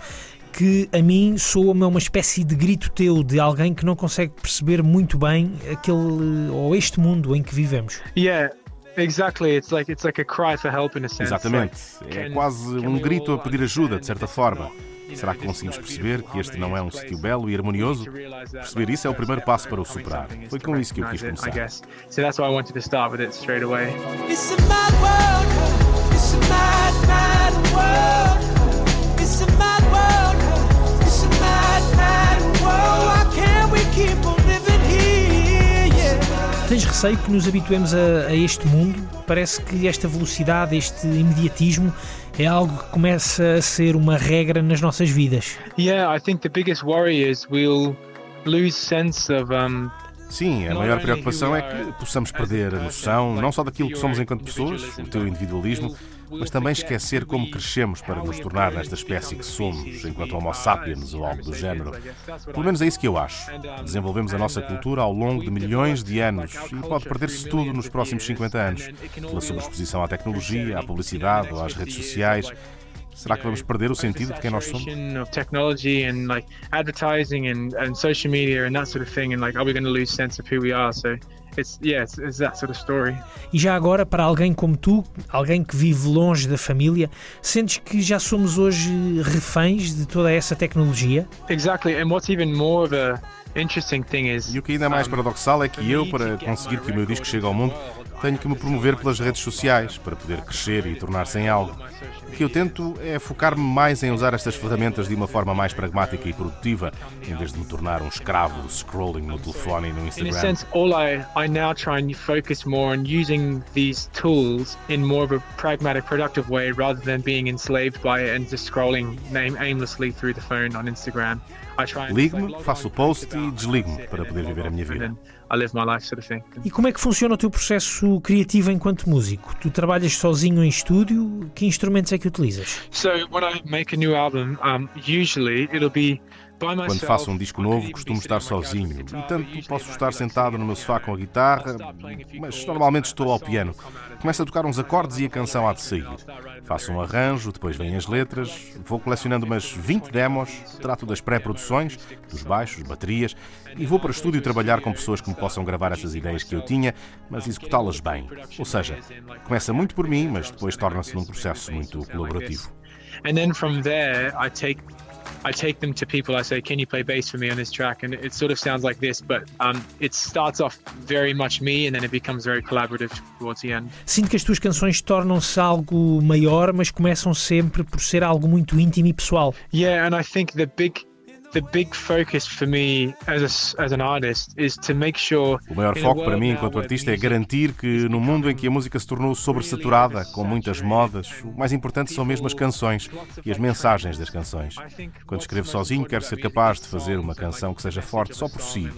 que a mim soa-me uma espécie de grito teu de alguém que não consegue perceber muito bem aquele ou este mundo em que vivemos. Yeah. Exactly, it's like it's like a cry for help in a sense. Exatamente, é quase um grito a pedir ajuda, de certa forma. Será que conseguimos perceber que este não é um sítio belo e harmonioso? Perceber isso é o primeiro passo para o superar. Foi com isso que eu quis começar. So that's why I wanted to start with it straight away. It's a mad world. It's a mad, mad world. It's a mad world. It's a mad, mad world. Why can't we keep on Tens receio que nos habituemos a, a, este mundo? Parece que esta velocidade, este imediatismo é algo que começa a ser uma regra nas nossas vidas. Yeah, I think the biggest worry is we'll lose sense of um, Sim, a maior preocupação é que possamos perder a noção não só daquilo que somos enquanto pessoas, o teu individualismo, mas também esquecer como crescemos para nos tornar nesta espécie que somos, enquanto Homo sapiens ou algo do género. Pelo menos é isso que eu acho. Desenvolvemos a nossa cultura ao longo de milhões de anos e pode perder-se tudo nos próximos 50 anos, pela sobreexposição à tecnologia, à publicidade ou às redes sociais. Será que vamos perder o sentido de quem nós somos? Technology and like advertising and, and social media and that sort of thing and like are we going to lose sense of who we are? So E já agora para alguém como tu, alguém que vive longe da família, sentes que já somos hoje reféns de toda essa tecnologia? Exactly, and what's even more of a e o que ainda é mais paradoxal é que eu, para conseguir que o meu disco chegue ao mundo, tenho que me promover pelas redes sociais para poder crescer e tornar-se em algo. O que eu tento é focar-me mais em usar estas ferramentas de uma forma mais pragmática e produtiva, em vez de me tornar um escravo do scrolling no telefone e no Instagram. In a sense, all I, I now try and focus more on using these tools in more of a pragmatic, productive way rather than being enslaved by it and just scrolling aimlessly through the phone on Instagram. Ligo-me, faço o post e desligo-me para poder viver a minha vida. E como é que funciona o teu processo criativo enquanto músico? Tu trabalhas sozinho em estúdio? Que instrumentos é que utilizas? So when I make a new album, um, usually it'll be quando faço um disco novo, costumo estar sozinho e tanto posso estar sentado no meu sofá com a guitarra, mas normalmente estou ao piano. Começo a tocar uns acordes e a canção há de sair. Faço um arranjo, depois vêm as letras, vou colecionando umas 20 demos, trato das pré-produções, dos baixos, baterias e vou para o estúdio trabalhar com pessoas que me possam gravar essas ideias que eu tinha, mas executá-las bem. Ou seja, começa muito por mim, mas depois torna-se num processo muito colaborativo. And then from there I take I take them to people. I say, "Can you play bass for me on this track?" And it sort of sounds like this, but um, it starts off very much me, and then it becomes very collaborative towards the end. Sinto que as tuas canções tornam-se algo maior, mas começam sempre por ser algo muito íntimo e pessoal. Yeah, and I think the big the big focus for me as, a, as an artist is to make sure O maior foco para mim enquanto artista é garantir que no mundo em que a música se tornou sobresaturada com muitas modas, o mais importante são mesmo as canções e as mensagens das canções. Quando escrevo sozinho, quero ser capaz de fazer uma canção que seja forte só por si.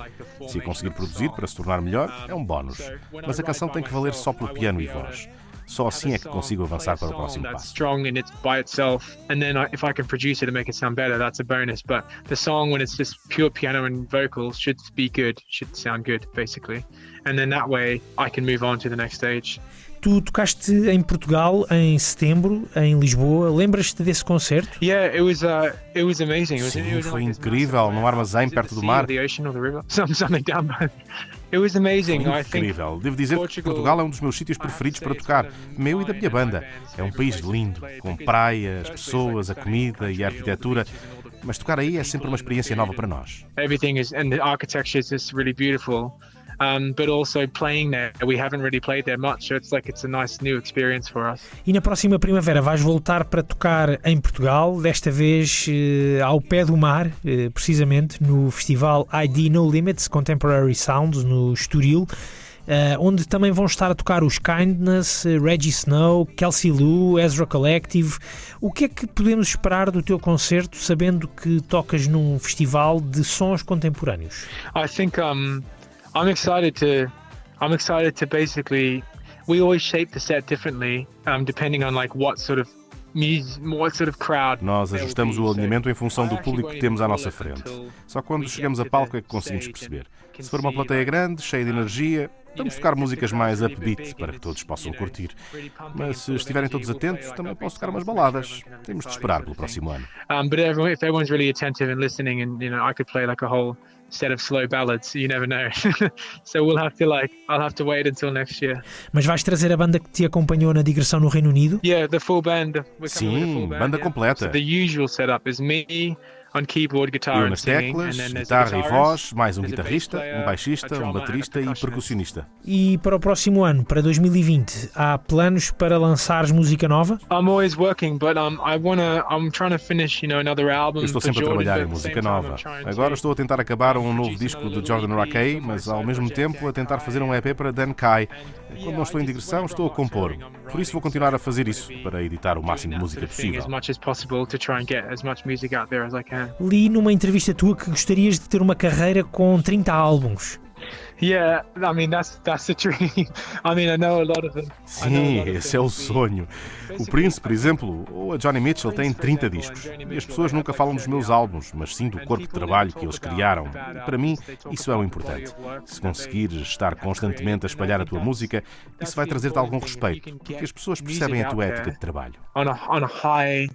Se a conseguir produzir para se tornar melhor, é um bónus. Mas a canção tem que valer só pelo piano e voz. Só assim é que consigo avançar para o próximo passo. strong and it's by itself, and then if I can produce it and make it sound better, that's a bonus. But the song, when it's just pure piano and vocals, should be good, should sound good, basically. And then that way, I can move on to the next stage. Tu tocaste em Portugal em setembro, em Lisboa. Lembras-te desse concerto? Yeah, it was uh, it was amazing. Sim, foi incrível, num armazém perto do mar. Foi incrível. Devo dizer que Portugal é um dos meus sítios preferidos para tocar, meu e da minha banda. É um país lindo, com praias, pessoas, a comida e a arquitetura. Mas tocar aí é sempre uma experiência nova para nós. Everything is and the architecture is just really beautiful. Um, but also playing there. We haven't really played there much, so it's like it's a nice new experience for us. E na próxima primavera vais voltar para tocar em Portugal, desta vez eh, ao pé do mar, eh, precisamente no festival ID No Limits Contemporary Sounds no Estoril. Uh, onde também vão estar a tocar os Kindness, Reggie Snow, Kelsey Lou, Ezra Collective. O que é que podemos esperar do teu concerto, sabendo que tocas num festival de sons contemporâneos? I think um, I'm excited to I'm excited to basically we always shape the set differently um, depending on like what sort of nós ajustamos o alinhamento em função do público que temos à nossa frente. Só quando chegamos a palco é que conseguimos perceber. Se for uma plateia grande, cheia de energia, vamos tocar músicas mais upbeat para que todos possam curtir. Mas se estiverem todos atentos, também posso tocar umas baladas. Temos de esperar pelo próximo ano. Um, but everyone, if everyone's really attentive and listening, and you know, I could play like a whole set of slow ballads. You never know. (laughs) so we'll have to like I'll have to wait until next year. Mas vais trazer a banda que te acompanhou na digressão no Reino Unido? Yeah, the full band. Sim, banda completa. So the usual setup is me, Eu nas teclas, guitarra e voz, mais um guitarrista, um baixista, um baterista e percussionista. E para o próximo ano, para 2020, há planos para lançares música nova? I'm always working, but I wanna, I'm trying to finish, you know, another album. Eu estou sempre a trabalhar em música nova. Agora estou a tentar acabar um novo disco de Jordan Rakei, mas ao mesmo tempo a tentar fazer um EP para Dan Kai. Quando não estou em digressão, estou a compor. Por isso vou continuar a fazer isso, para editar o máximo de música possível. Li numa entrevista tua que gostarias de ter uma carreira com 30 álbuns. Yeah, I mean that's that's the dream. (laughs) I mean I know a lot of them. Sim, esse é o sonho. O Prince, por exemplo, ou a Johnny Mitchell têm 30 discos. E as pessoas nunca falam dos meus álbuns, mas sim do corpo de trabalho que eles criaram. E para mim, isso é o importante. Se conseguires estar constantemente a espalhar a tua música, isso vai trazer-te algum respeito, porque as pessoas percebem a tua ética de trabalho. On a, on a high,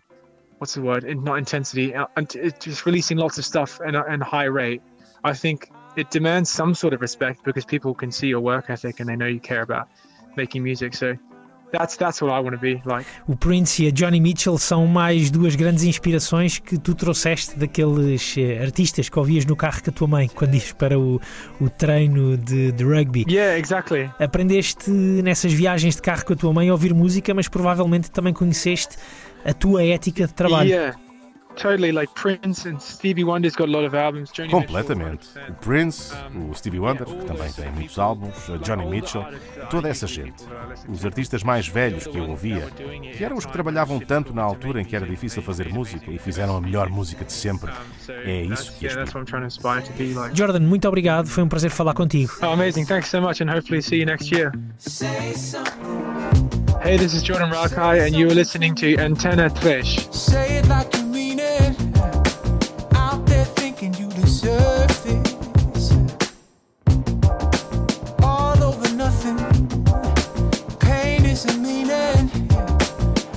what's the word? Not intensity, uh, just releasing lots of stuff at a high rate. I think it demands some sort of respect because people can see your work ethic and they know you care about making music. So that's that's what I want to be like. O Prince e a Johnny Mitchell são mais duas grandes inspirações que tu trouxeste daqueles eh, artistas que ouvias no carro com a tua mãe (laughs) quando ias para o, o treino de, de rugby. Yeah, exactly. Aprendeste nessas viagens de carro com a tua mãe a ouvir música, mas provavelmente também conheceste a tua ética de trabalho. Yeah. Totally, like Prince and Stevie Wonder's got a lot of albums. Johnny Completamente. O Prince, o Stevie Wonder, que também tem muitos álbuns, a Johnny Mitchell, toda essa gente. Os artistas mais velhos que eu ouvia, que eram os que trabalhavam tanto na altura em que era difícil fazer música e fizeram a melhor música de sempre. É isso que like. Jordan, muito obrigado. Foi um prazer falar contigo. Oh, amazing. Thanks so much and hopefully see you next year. Hey, this is Jordan Rakai, and you are listening to Antenna Fish. Say it like you mean it. Out there thinking you deserve this. All over nothing. Pain isn't meaning.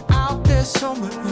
Out there somewhere.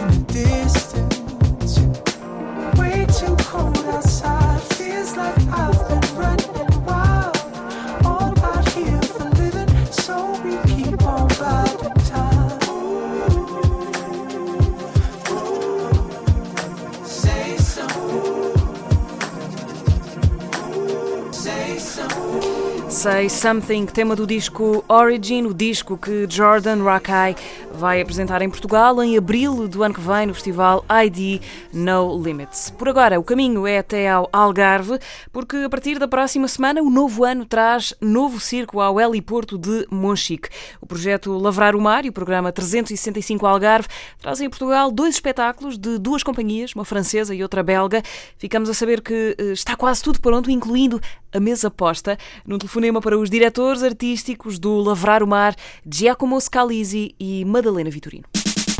Something, tema do disco Origin, o disco que Jordan Rakai vai apresentar em Portugal em abril do ano que vem no festival ID No Limits. Por agora, o caminho é até ao Algarve, porque a partir da próxima semana o novo ano traz novo circo ao heliporto de Monchique. O projeto Lavrar o Mar e o programa 365 Algarve trazem a Portugal dois espetáculos de duas companhias, uma francesa e outra belga. Ficamos a saber que eh, está quase tudo pronto, incluindo a mesa posta, num telefonema para os diretores artísticos do Lavrar o Mar, Giacomo Scalisi e Madalena Vitorino.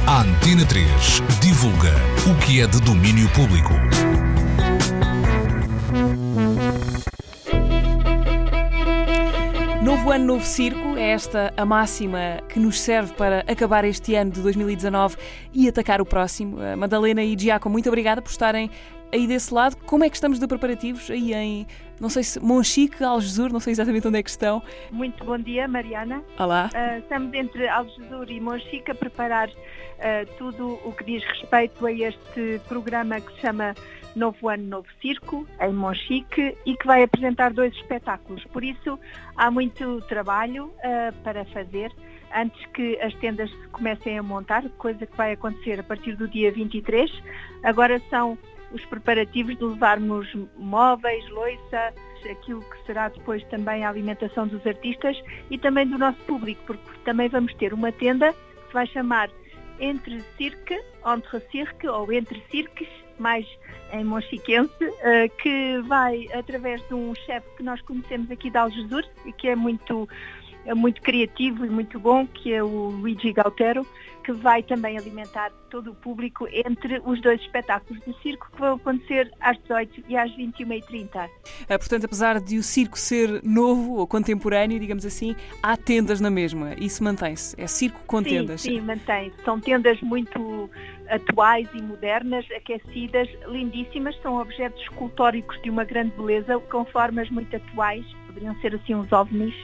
A Antena 3 divulga o que é de domínio público. Novo ano, novo circo É esta a máxima que nos serve para acabar este ano de 2019 e atacar o próximo. Madalena e Giacomo, muito obrigada por estarem aí desse lado. Como é que estamos de preparativos aí em, não sei se Monchique, Algesur, não sei exatamente onde é que estão. Muito bom dia, Mariana. Olá. Uh, estamos entre Algesur e Monchique a preparar uh, tudo o que diz respeito a este programa que se chama Novo Ano, Novo Circo, em Monchique, e que vai apresentar dois espetáculos. Por isso, há muito trabalho uh, para fazer antes que as tendas comecem a montar, coisa que vai acontecer a partir do dia 23. Agora são os preparativos de levarmos móveis, loiça, aquilo que será depois também a alimentação dos artistas e também do nosso público, porque também vamos ter uma tenda que se vai chamar Entre Cirque, Entre Cirque ou Entre Cirques, mais em monchiquense, eh, que vai através de um chefe que nós conhecemos aqui de Algesur e que é muito é muito criativo e muito bom, que é o Luigi Gautero, que vai também alimentar todo o público entre os dois espetáculos de circo que vão acontecer às 18 e às 21h30. É, portanto, apesar de o circo ser novo ou contemporâneo, digamos assim, há tendas na mesma. Isso mantém-se. É circo com sim, tendas. Sim, mantém-se. São tendas muito atuais e modernas, aquecidas, lindíssimas. São objetos escultóricos de uma grande beleza, com formas muito atuais. Poderiam ser assim uns ovnis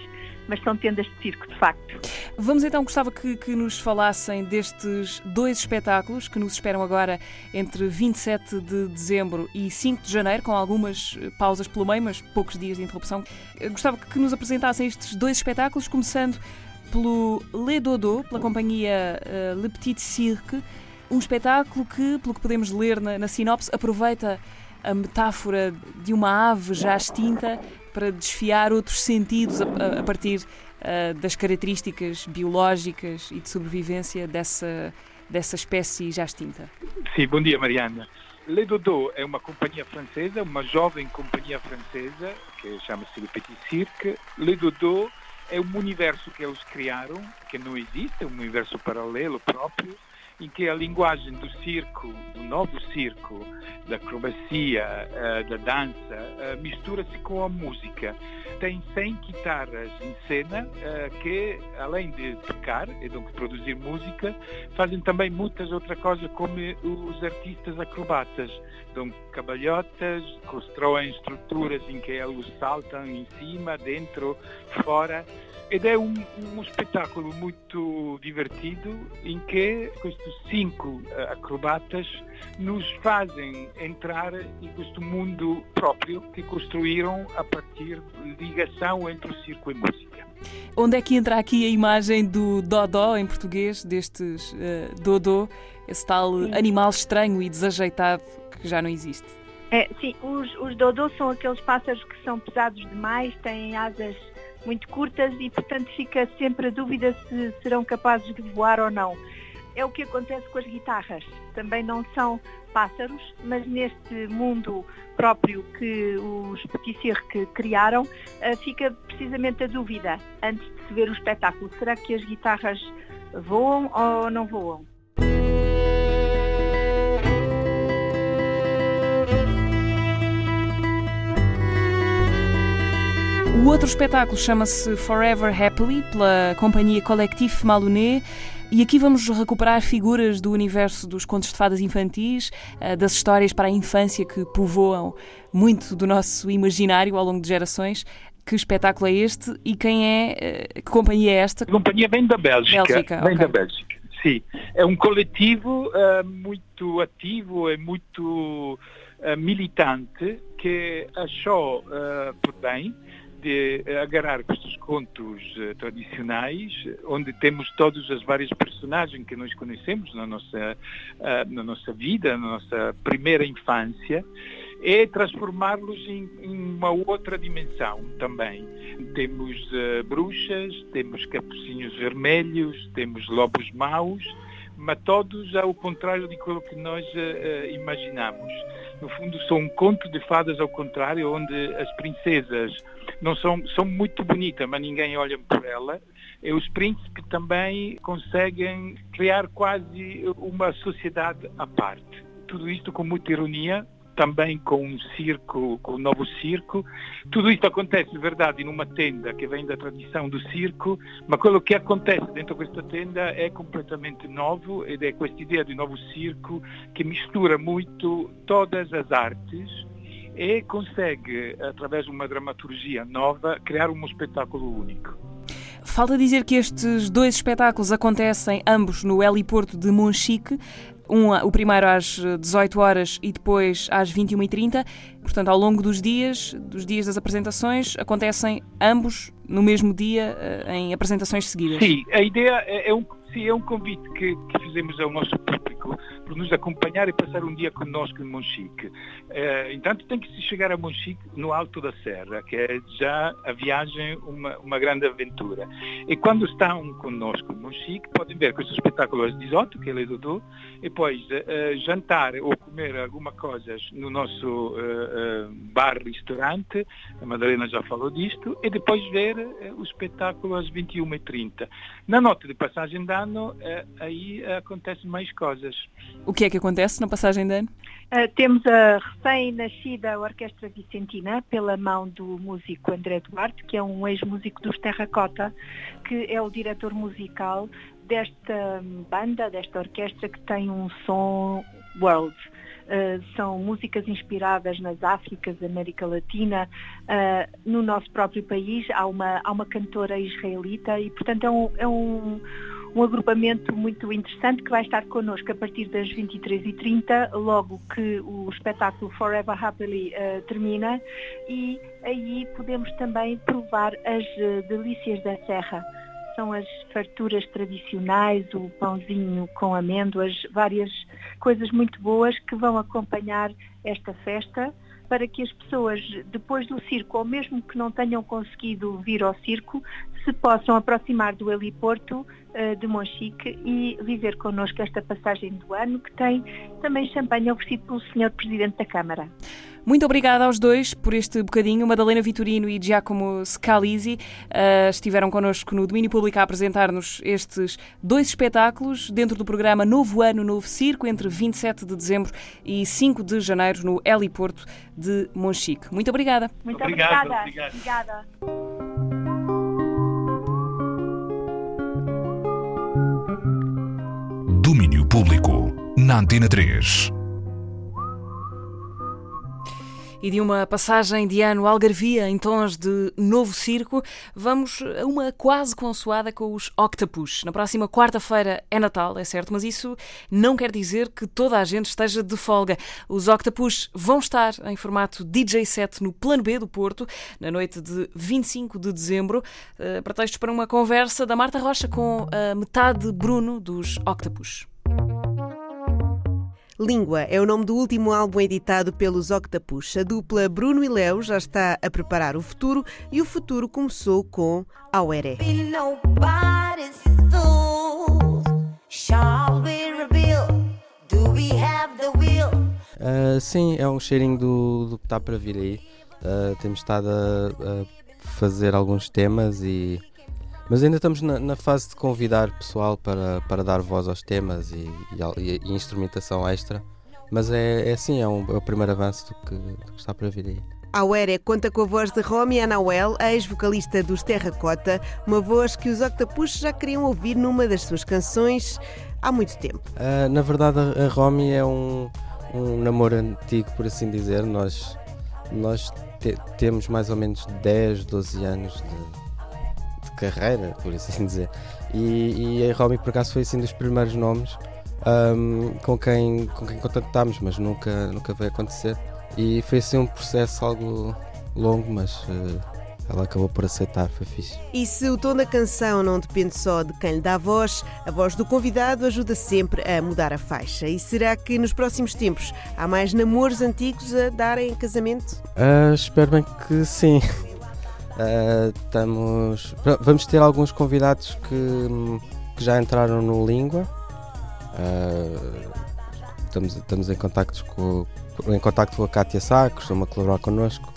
mas são tendas de circo, de facto. Vamos então, gostava que, que, nos falassem destes dois espetáculos que nos esperam agora entre 27 de dezembro e 5 de janeiro, com algumas eh, pausas pelo meio, mas poucos dias de interrupção. Gostava que nos apresentassem estes dois espetáculos, começando pelo Le Dodo, pela companhia uh, Le Petit Cirque, um espetáculo que, pelo que podemos ler na, na sinopse, aproveita a metáfora de uma ave já extinta para desfiar outros sentidos a, a partir uh, das características biológicas e de sobrevivência dessa, dessa espécie já extinta. Sim, bom dia, Mariana. Le Dodo é uma companhia francesa, uma jovem companhia francesa, que chama-se Le Petit Cirque. Le Dodo é um universo que eles criaram, que não existe, é um universo paralelo próprio, em que a linguagem do circo, do novo circo, da acrobacia, eh, da dança, eh, mistura-se com a música. Tem 100 guitarras em cena eh, que, além de tocar e de produzir música, fazem também muitas outras coisas, como os artistas acrobatas. Dão cabalhotas, constroem estruturas em que eles saltam em cima, dentro, fora. Ed è un, uno spettacolo molto divertido em que estes cinco uh, acrobatas nos fazem entrar em este mundo próprio que construíram a partir de ligação entre o circo e música. Onde é que entra aqui a imagem do Dodó em português, destes uh, Dodô, esse tal sim. animal estranho e desajeitado que já não existe? É, sim, os, os Dodô são aqueles pássaros que são pesados demais, têm asas muito curtas e, portanto, fica sempre a dúvida se serão capazes de voar ou não. É o que acontece com as guitarras. Também não são pássaros, mas neste mundo próprio que os Petit Cirque criaram, eh, fica precisamente a dúvida antes de se ver o espetáculo. Será que as guitarras voam ou não voam? O outro espetáculo chama-se Forever Happily, pela companhia Collectif Malunet. E aqui vamos recuperar figuras do universo dos contos de fadas infantis, eh, das histórias para a infância que povoam muito do nosso imaginário ao longo de gerações. Que espetáculo é este e quem é, eh, que companhia é esta? A companhia vem da Bélgica. Bélgica vem okay. da Bélgica, sim. É um coletivo uh, muito ativo e muito uh, militante que achou uh, por bem de agarrar estes contos uh, tradicionais, onde temos todas as várias personagens que nós conhecemos na nossa, uh, na nossa vida, na nossa primeira infância, e transformá-los em, uma outra dimensão também. Temos uh, bruxas, temos capucinhos vermelhos, temos lobos maus, mas todos ao contrário de que nós imaginamos. No fundo, são um conto de fadas ao contrário, onde as princesas não são, são muito bonitas, mas ninguém olha por ela. E os príncipes também conseguem criar quase uma sociedade à parte. Tudo isto com muita ironia, também com um circo, com um novo circo. Tudo isto acontece, de verdade, numa tenda que vem da tradição do circo, mas aquilo que acontece dentro desta tenda é completamente novo ed é questa idea di novo circo che mistura muito todas as artes e consegue, através de uma dramaturgia nova, criar um espetáculo único. Falta dizer que estes dois espetáculos acontecem ambos no heliporto de Monchique. Um, o primeiro às 18 horas e depois às 21h30. Portanto, ao longo dos dias, dos dias das apresentações, acontecem ambos no mesmo dia eh, em apresentações seguidas. Sim, a ideia é, é um, sim, é um convite que, que fizemos ao nosso público por nos acompanhar e passar um dia conosco em Monchique. Eh, entanto, tem que se chegar a Monchique no alto da serra, que é já a viagem uma, uma grande aventura. E quando estão conosco em Monchique, podem ver questo spettacolo às 18, que é Dudu, e depois eh, jantar ou comer alguma coisa no nosso eh, bar-restaurante, a Madalena já falou disto, e depois ver o espetáculo às 21h30. Na nota de passagem de ano, aí acontecem mais coisas. O que é que acontece na passagem de ano? Uh, temos a recém-nascida Orquestra Vicentina, pela mão do músico André Duarte, que é um ex-músico dos Terracota, que é o diretor musical desta banda, desta orquestra que tem um som world. Uh, são músicas inspiradas nas Áfricas, América Latina, uh, no nosso próprio país. Há uma, há uma cantora israelita e, portanto, é um, é um um agrupamento muito interessante que vai estar connosco a partir das 23h30, logo que o espetáculo Forever Happily uh, termina, e aí podemos também provar as uh, delícias da serra. São as farturas tradicionais, o pãozinho com amêndoas, várias coisas muito boas que vão acompanhar esta festa para que as pessoas, depois do circo, ou mesmo que não tenham conseguido vir ao circo, se possam aproximar do heliporto de Monchique e viver connosco esta passagem do ano, que tem também champanhe oferecido pelo Sr. Presidente da Câmara. Muito obrigada aos dois por este bocadinho. Madalena Vitorino e Giacomo Scalisi uh, estiveram connosco no domínio público a apresentar-nos estes dois espetáculos dentro do programa Novo Ano, Novo Circo, entre 27 de dezembro e 5 de janeiro no Heliporto de Monchique. Muito obrigada. Muito obrigado, obrigada. obrigada. Domínio Público, na Antena 3. E de uma passagem de ano algarvia em tons de novo circo, vamos a uma quase consoada com os Octopus. Na próxima quarta-feira é Natal, é certo, mas isso não quer dizer que toda a gente esteja de folga. Os Octopus vão estar em formato DJ set no Plano B do Porto, na noite de 25 de dezembro. Uh, pretextos para uma conversa da Marta Rocha com a metade Bruno dos Octopus. Língua é o nome do último álbum editado pelos Octapus. A dupla Bruno e Léo já está a preparar o futuro e o futuro começou com Auere. Uh, sim, é um cheirinho do, do que está para vir aí. Uh, temos estado a, a, fazer alguns temas e. Mas ainda estamos na, na, fase de convidar pessoal para, para dar voz aos temas e, e, e instrumentação extra. Mas é, é assim, é, um, é o primeiro avanço do que, do que está para vir aí. Auere conta com a voz de Romy Anauel, ex-vocalista dos Terracota, uma voz que os Octopus já queriam ouvir numa das suas canções há muito tempo. Uh, na verdade, a, a Romy é um, um namoro antigo, por assim dizer. Nós, nós te, temos mais ou menos 10, 12 anos de carreira, por assim dizer. E, e a Romy, por acaso, foi assim dos primeiros nomes um, com, quem, com quem contactámos, mas nunca, nunca veio acontecer. E foi assim um processo algo longo, mas uh, ela acabou por aceitar, foi fixe. E se o tom da canção não depende só de quem lhe dá a voz, a voz do convidado ajuda sempre a mudar a faixa. E será que nos próximos tempos há mais namoros antigos a darem casamento? Uh, espero bem que sim. Uh, estamos, vamos ter alguns convidados que, que já entraram no Língua. Uh, estamos, estamos em contactos com, em contacto com a Kátia Sá, que costuma colaborar connosco,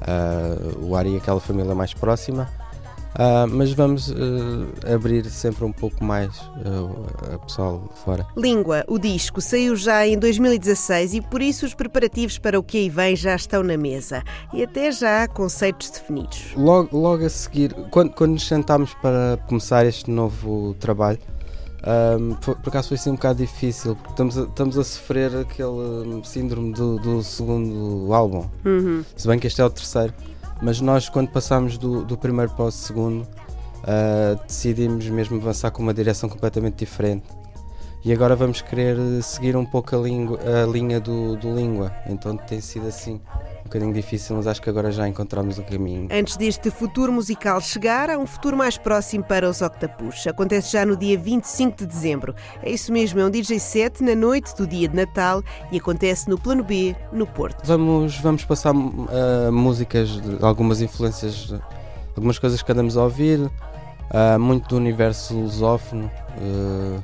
uh, o Ari aquela família mais próxima. Uh, mas vamos uh, abrir sempre um pouco mais uh, a pessoal fora. Língua, o disco saiu já em 2016 e por isso os preparativos para o que aí vem já estão na mesa e até já há conceitos definidos. Logo, logo a seguir, quando, quando nos sentámos para começar este novo trabalho, um, por, por acaso foi assim um bocado difícil, porque estamos a, estamos a sofrer aquele hum, síndrome do, do segundo álbum, uhum. se bem que este é o terceiro. Mas nós, quando passámos do, do primeiro para o segundo, uh, decidimos mesmo avançar com uma direção completamente diferente. E agora vamos querer seguir um pouco a, a linha do, do língua. Então tem sido assim um bocadinho difícil, mas acho que agora já encontramos o caminho. Antes deste futuro musical chegar, há um futuro mais próximo para os Octapus. Acontece já no dia 25 de dezembro. É isso mesmo, é um DJ set na noite do dia de Natal e acontece no Plano B, no Porto. Vamos, vamos passar uh, músicas, algumas influências, algumas coisas que andamos a ouvir, uh, muito do universo lusófono. Uh,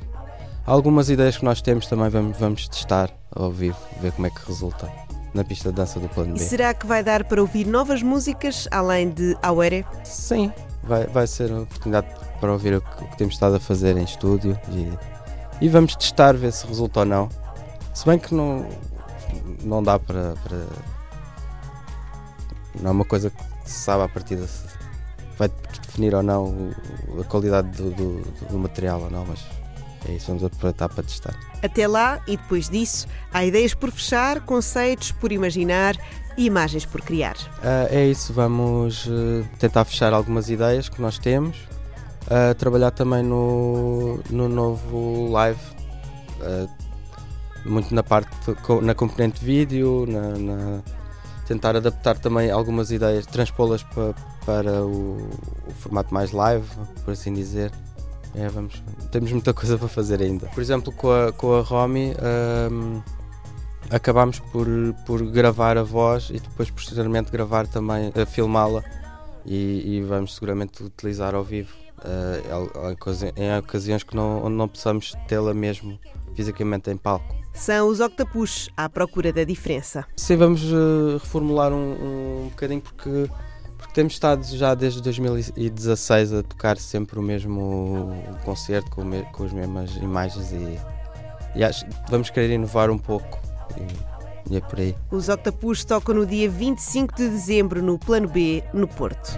algumas ideias que nós temos também vamos, vamos testar ao vivo, ver como é que resulta na pista de dança do Plano B. E será que vai dar para ouvir novas músicas além de Auere? Sim, vai, vai ser uma oportunidade para ouvir o que, o que temos estado a fazer em estúdio e, e, vamos testar, ver se resulta ou não. Se bem que não, não dá para, para. Não é uma coisa que se sabe à partida se vai definir ou não a qualidade do, do, do material ou não, mas é isso, vamos aproveitar para testar. Até lá, e depois disso, há ideias por fechar, conceitos por imaginar e imagens por criar. Uh, é isso, vamos uh, tentar fechar algumas ideias que nós temos, uh, trabalhar também no, no novo live, muito na parte, na componente vídeo, na, na tentar adaptar também algumas ideias, transpô-las para, para o, o formato mais live, por assim dizer. É, vamos, temos muita (laughs) coisa para fazer ainda. Por exemplo, com a, com a Romy, um, acabámos por, por gravar a voz e depois, posteriormente, gravar também, uh, filmá-la e, e, vamos seguramente utilizar ao vivo. Uh, em ocasiões que não, onde não possamos tê-la mesmo fisicamente em palco. São os Octapus à procura da diferença. Sim, vamos uh, reformular um, um bocadinho porque temos estado já desde 2016 a tocar sempre o mesmo concerto com, me, com as mesmas imagens e, e acho, vamos querer inovar um pouco. E, e é por aí. Os Octapus tocam no dia 25 de dezembro no Plano B, no Porto.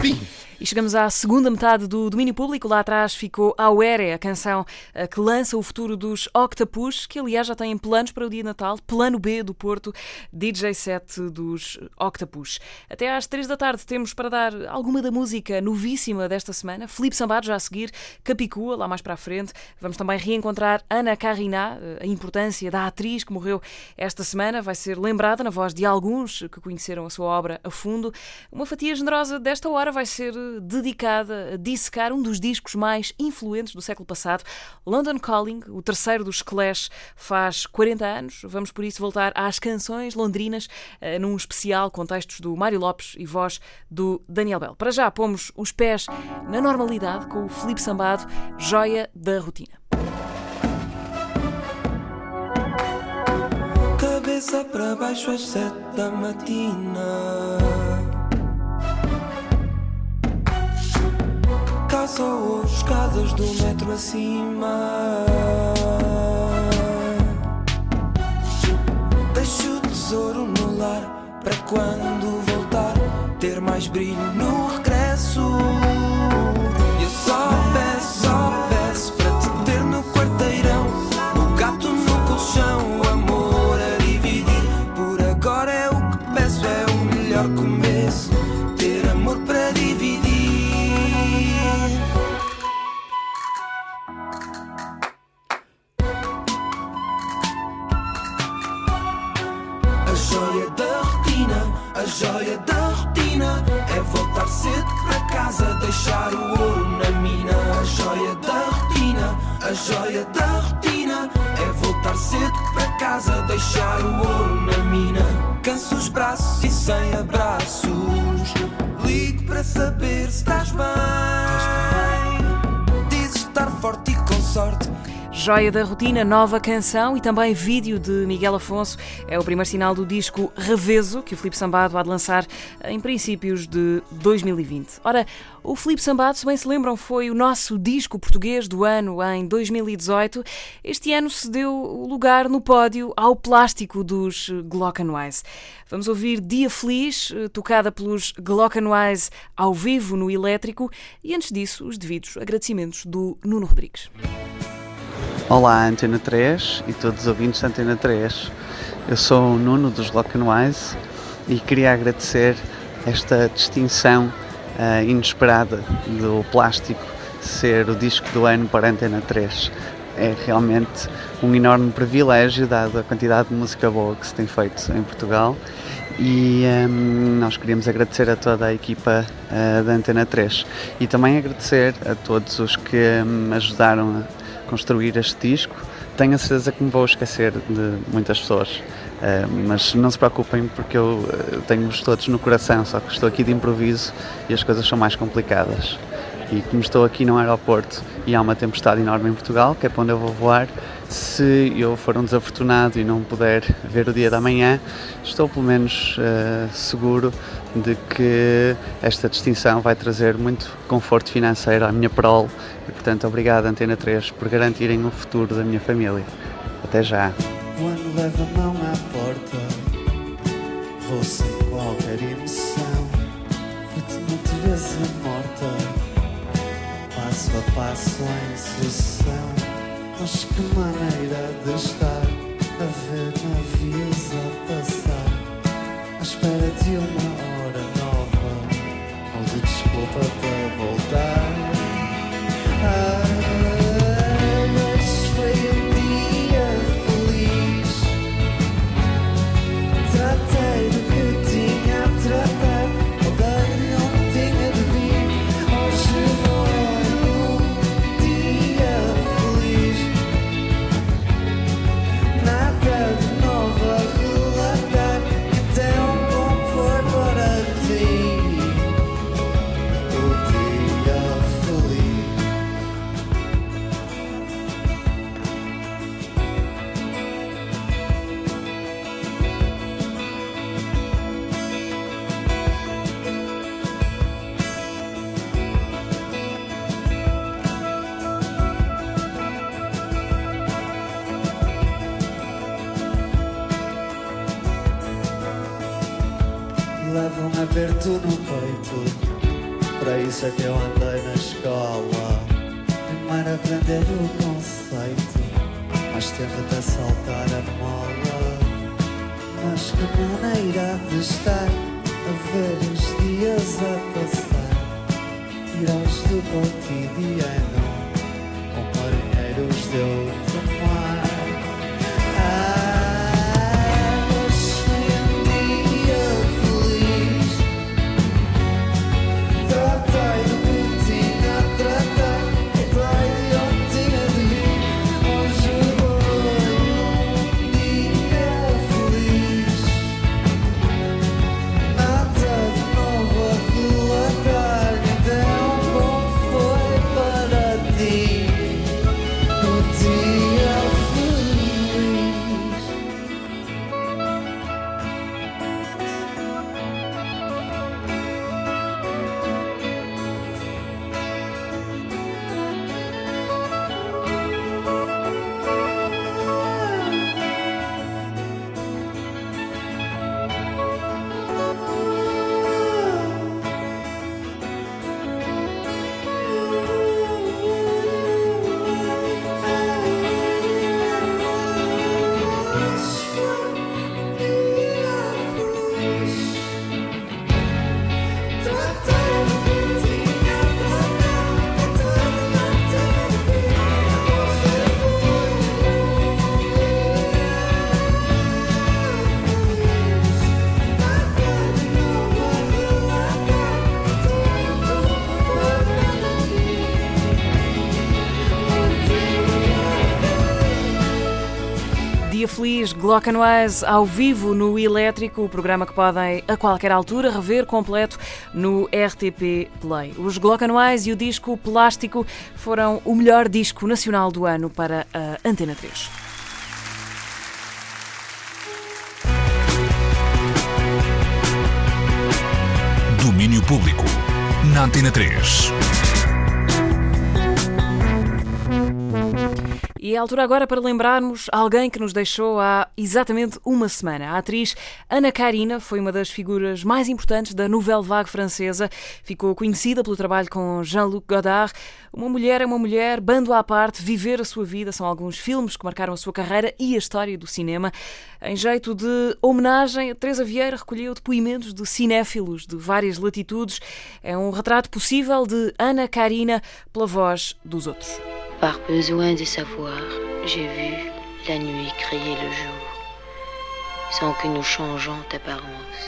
Steve. E chegamos à segunda metade do domínio público. Lá atrás ficou Auere, a canção eh, que lança o futuro dos Octapus, que aliás já têm planos para o dia de Natal. Plano B do Porto, DJ set dos Octapus. Até às três da tarde temos para dar alguma da música novíssima desta semana. Felipe Sambado já a seguir, Capicua, lá mais para a frente. Vamos também reencontrar Ana Carriná, eh, a importância da atriz que morreu esta semana. Vai ser lembrada na voz de alguns que conheceram a sua obra a fundo. Uma fatia generosa desta hora vai ser dedicada a dissecar um dos discos mais influentes do século passado, London Calling, o terceiro dos Clash, faz 40 anos. Vamos por isso voltar às canções londrinas, eh, num especial com textos do Mário Lopes e voz do Daniel Bell. Para já, pomos os pés na normalidade com o Felipe Sambado, joia da rotina. Cabeça para baixo às sete da matina Caça os escadas do metro acima. Deixo o tesouro no lar Para quando voltar Ter mais brilho no cedo para casa, deixar o ouro na mina. A joia da rotina, a joia da rotina é voltar cedo para casa, deixar o ouro na mina. Canso os braços e sem abraços. Ligo para saber se estás bem. Dizes estar forte e com sorte. Joia da Rotina, nova canção e também vídeo de Miguel Afonso. É o primeiro sinal do disco Reveso, que o Filipe Sambado há de lançar em princípios de 2020. Ora, o Filipe Sambado, se bem se lembram, foi o nosso disco português do ano em 2018. Este ano se deu lugar no pódio ao plástico dos Glockenwise. Vamos ouvir Dia Feliz, tocada pelos Glockenwise ao vivo no elétrico, e antes disso, os devidos agradecimentos do Nuno Rodrigues. Olá, Antena 3 e todos os ouvintes da Antena 3. Eu sou o Nuno dos Glockenwise e queria agradecer esta distinção uh, inesperada do plástico ser o disco do ano para a Antena 3. É realmente um enorme privilégio, dado a quantidade de música boa que se tem feito em Portugal. E um, nós queríamos agradecer a toda a equipa uh, da Antena 3 e também agradecer a todos os que me ajudaram a construir este disco. Tenho a certeza que me vou esquecer de muitas pessoas, uh, mas não se preocupem porque eu uh, tenho-vos todos no coração, só que estou aqui de improviso e as coisas são mais complicadas. E como estou aqui no aeroporto e há uma tempestade enorme em Portugal, que é para onde eu vou voar, se eu for um desafortunado e não puder ver o dia da manhã, estou pelo menos uh, seguro de que esta distinção vai trazer muito conforto financeiro à minha prole e, portanto, obrigado, Antena 3, por garantirem o futuro da minha família. Até já. Passo em sucessão. Mas que maneira de estar a ver navios a passar, à espera de uma hora aperto no peito. Para isso é que eu andei na escola. Primeiro aprender o conceito, mais tempo de saltar a mola. Mas que maneira de estar a ver os dias a passar. Tirar-os do cotidiano, com marinheiros de outro Feliz, Glockenwise ao vivo no Elétrico, o programa que podem a qualquer altura rever completo no RTP Play. Os Glockenwise e o disco Plástico foram o melhor disco nacional do ano para a Antena 3. Domínio Público, na Antena 3. E é a altura agora para lembrarmos alguém que nos deixou há exatamente uma semana. A atriz Ana Karina foi uma das figuras mais importantes da Nouvelle Vague francesa. Ficou conhecida pelo trabalho com Jean-Luc Godard. Uma mulher é uma mulher, bando à parte, viver a sua vida. São alguns filmes que marcaram a sua carreira e a história do cinema. Em jeito de homenagem, Teresa Vieira recolheu depoimentos de cinéfilos de várias latitudes. É um retrato possível de Ana Karina pela voz dos outros. Par besoin de savoir, j'ai vu la nuit crier le jour, sans que nous changeons d'apparence.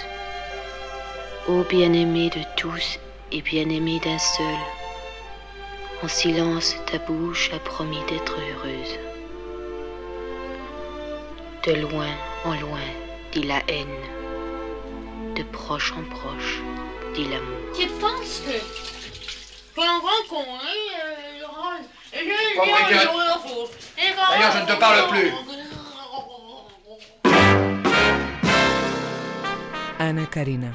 Ô bien-aimé de tous et bien-aimé d'un seul, en silence ta bouche a promis d'être heureuse. De loin en loin dit la haine, de proche en proche dit l'amour. Tu penses que... T'es un grand con, hein D'ailleurs, je ne te parle plus. Ana Karina.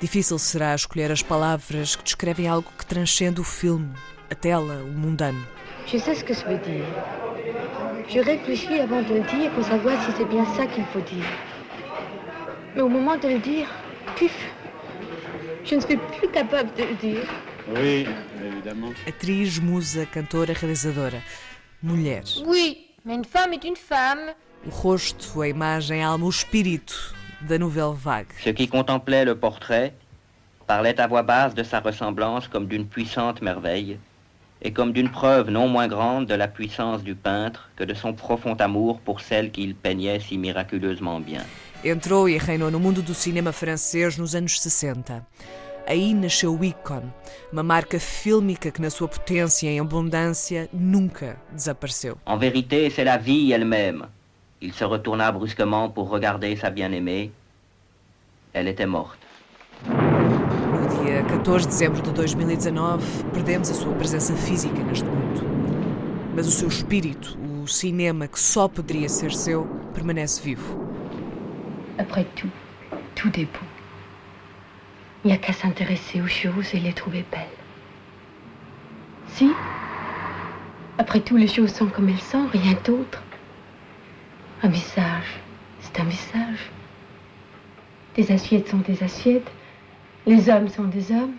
Difícil será escolher as palavras que descrevem algo que transcende o filme, a tela, o mundano. Je sais ce que ça veut dire. Je réfléchis avant de le dire pour savoir si c'est bien ça qu'il faut dire. Mais au moment de le dire, pif, je ne suis plus capable de le dire. Oui, évidemment. Atriz, musa, cantora, realizadora. Mulher. Oui, mais une femme est une femme. O rosto, a imagem, a alma, o espírito da nouvelle vague. Ceux qui contemplaient le portrait parlaient à voix basse de sa ressemblance comme d'une puissante merveille, et comme d'une preuve non moins grande de la puissance du peintre que de son profond amour pour celle qu'il peignait si miraculeusement bien. Entrou e reinou no mundo do cinema francês nos anos 60. Aí nasceu o ícone, uma marca fílmica que, na sua potência e abundância, nunca desapareceu. En vérité, c'est la vie elle-même. Il se retourna brusquement pour regarder sa bien-aimée. Elle était morte. No dia 14 de dezembro de 2019, perdemos a sua presença física neste mundo. Mas o seu espírito, o cinema que só poderia ser seu, permanece vivo. Après tout, tout est beau. Il n'y a qu'à s'intéresser aux choses et les trouver belles. Si Après tout, les choses sont comme elles sont, rien d'autre. Un visage, c'est un visage. Des assiettes sont des assiettes. Les hommes sont des hommes.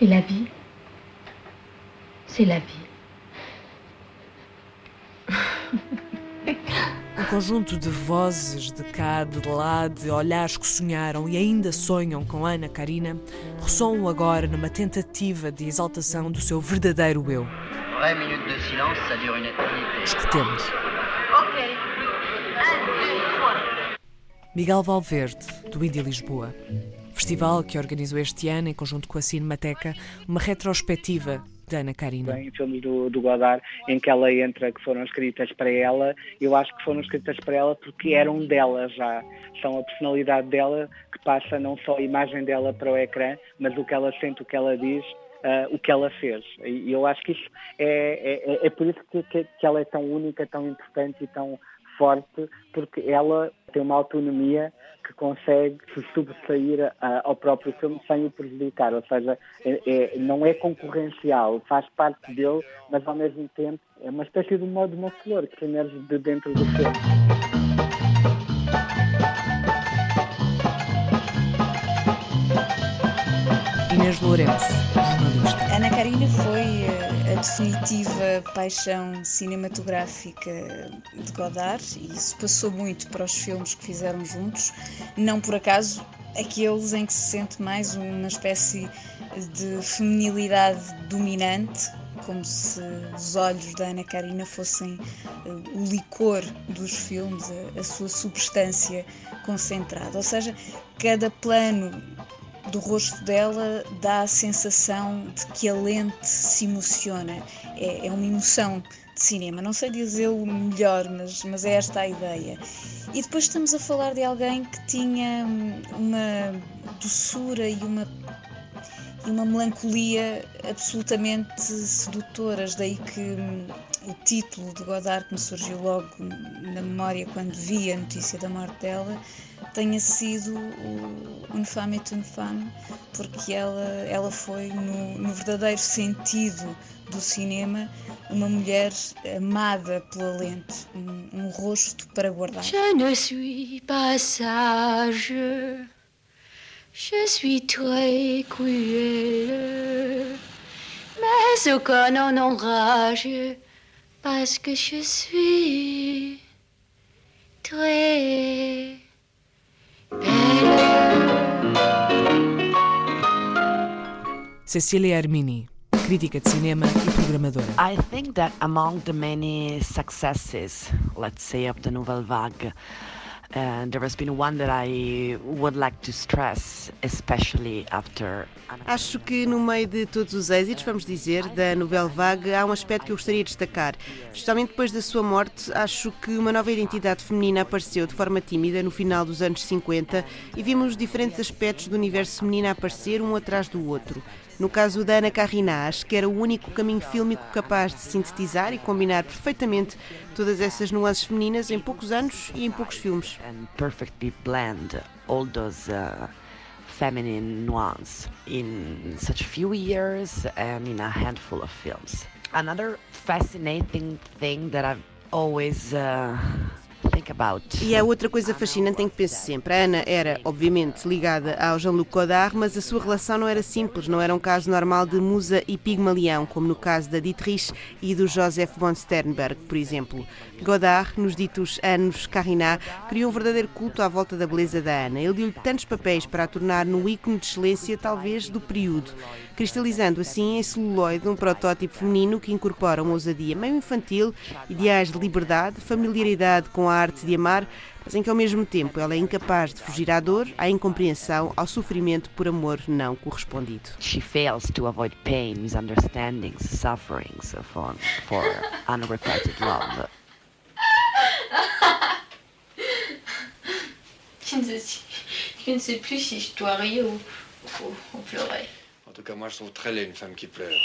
Et la vie, c'est la vie. Um conjunto de vozes de cá, de lá, de olhares que sonharam e ainda sonham com Ana Karina, ressoam agora numa tentativa de exaltação do seu verdadeiro eu. Vraie minute de silence, ça dure une éternité. Escutemos. Ok. Miguel Valverde, do Indie Lisboa. Festival que organizou este ano, em conjunto com a Cinemateca, uma retrospectiva de Ana Karina. Em filmes do, do Godard, em que ela entra, que foram escritas para ela, eu acho que foram escritas para ela porque eram dela já. São a personalidade dela que passa não só a imagem dela para o ecrã, mas o que ela sente, o que ela diz, uh, o que ela fez. E eu acho que isso é, é, é por isso que, que, que ela é tão única, tão importante e tão forte, porque ela tem uma autonomia que consegue se sobressair ao próprio filme sem o prejudicar, ou seja, é, é, não é concorrencial, faz parte dele, mas ao mesmo tempo é uma espécie de uma, de uma flor que emerge de dentro do filme. Inês Lourenço, jornalista. Ana Karina foi a definitiva paixão cinematográfica de Godard e isso passou muito para os filmes que fizeram juntos, não por acaso aqueles em que se sente mais uma espécie de feminilidade dominante, como se os olhos da Ana Karina fossem o licor dos filmes, a, a sua substância concentrada. Ou seja, cada plano do rosto dela dá a sensação de que a lente se emociona. É, é uma emoção de cinema. Não sei dizê-lo melhor, mas, mas é esta a ideia. E depois estamos a falar de alguém que tinha uma doçura e uma e uma melancolia absolutamente sedutoras, daí que hum, o título de Godard que me surgiu logo na memória quando vi a notícia da morte dela tenha sido o est une femme, porque ela, ela foi, no, no verdadeiro sentido do cinema, uma mulher amada pela lente, um, um rosto para guardar. Je ne suis pas sage. Je suis très cruelle, mais aucun en enrage, parce que je suis très Cecília Armini, crítica de cinema e programadora. I think that among the many successes, let's say, of the Nouvelle Vague, and there has been one that I would like to stress, especially after. Acho que no meio de todos os êxitos, vamos dizer, da Nouvelle Vague, há um aspecto que eu gostaria de destacar. Justamente depois da sua morte, acho que uma nova identidade feminina apareceu de forma tímida no final dos anos 50 e vimos diferentes aspectos do universo feminino aparecer um atrás do outro. No caso da Ana Carrina, acho que era o único caminho fílmico capaz de sintetizar e combinar perfeitamente todas essas nuances femininas em poucos anos e em poucos filmes. And perfectly blend all those uh, feminine nuance in such few years and in a handful of films. Another fascinating thing that I've always uh. E há outra coisa fascinante em que penso sempre. A Ana era, obviamente, ligada ao Jean-Luc Godard, mas a sua relação não era simples, não era um caso normal de musa e pigmalião, como no caso da Dietrich e do Joseph von Sternberg, por exemplo. Godard, nos ditos anos Carrinat, criou um verdadeiro culto à volta da beleza da Ana. Ele deu-lhe tantos papéis para a tornar no ícone de excelência, talvez, do período, cristalizando assim em celuloide um protótipo feminino que incorpora uma ousadia meio infantil, ideais de liberdade, familiaridade com a arte de amar, mas em que ao mesmo tempo ela é incapaz de fugir à dor, à incompreensão, ao sofrimento por amor não correspondido. She fails to avoid pain, misunderstandings, sufferings for, for unrequited love. (laughs) Je ne, sais, je ne sais plus si je dois rire ou, ou- ou pleurer. En tout cas, moi, je trouve très laid une femme qui pleure.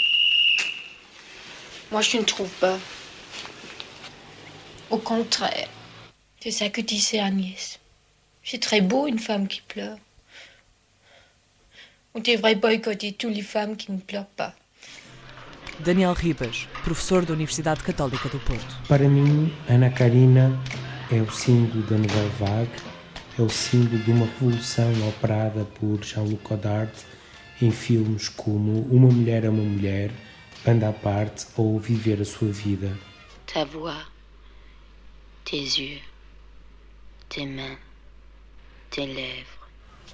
Moi, je ne trouve pas. Au contraire. C'est ça que disait Agnès. C'est très beau une femme qui pleure. On devrait boycotter toutes les femmes qui ne pleurent pas. Daniel Ribas, professor da Universidade Católica do Porto. Para mim, Ana Karina é o símbolo da Nouvelle Vague, é o símbolo de uma revolução operada por Jean-Luc Godard em filmes como Uma Mulher é uma Mulher, Banda à Parte ou Viver a Sua Vida. Ta voix, tes yeux, tes mains, tes lèvres.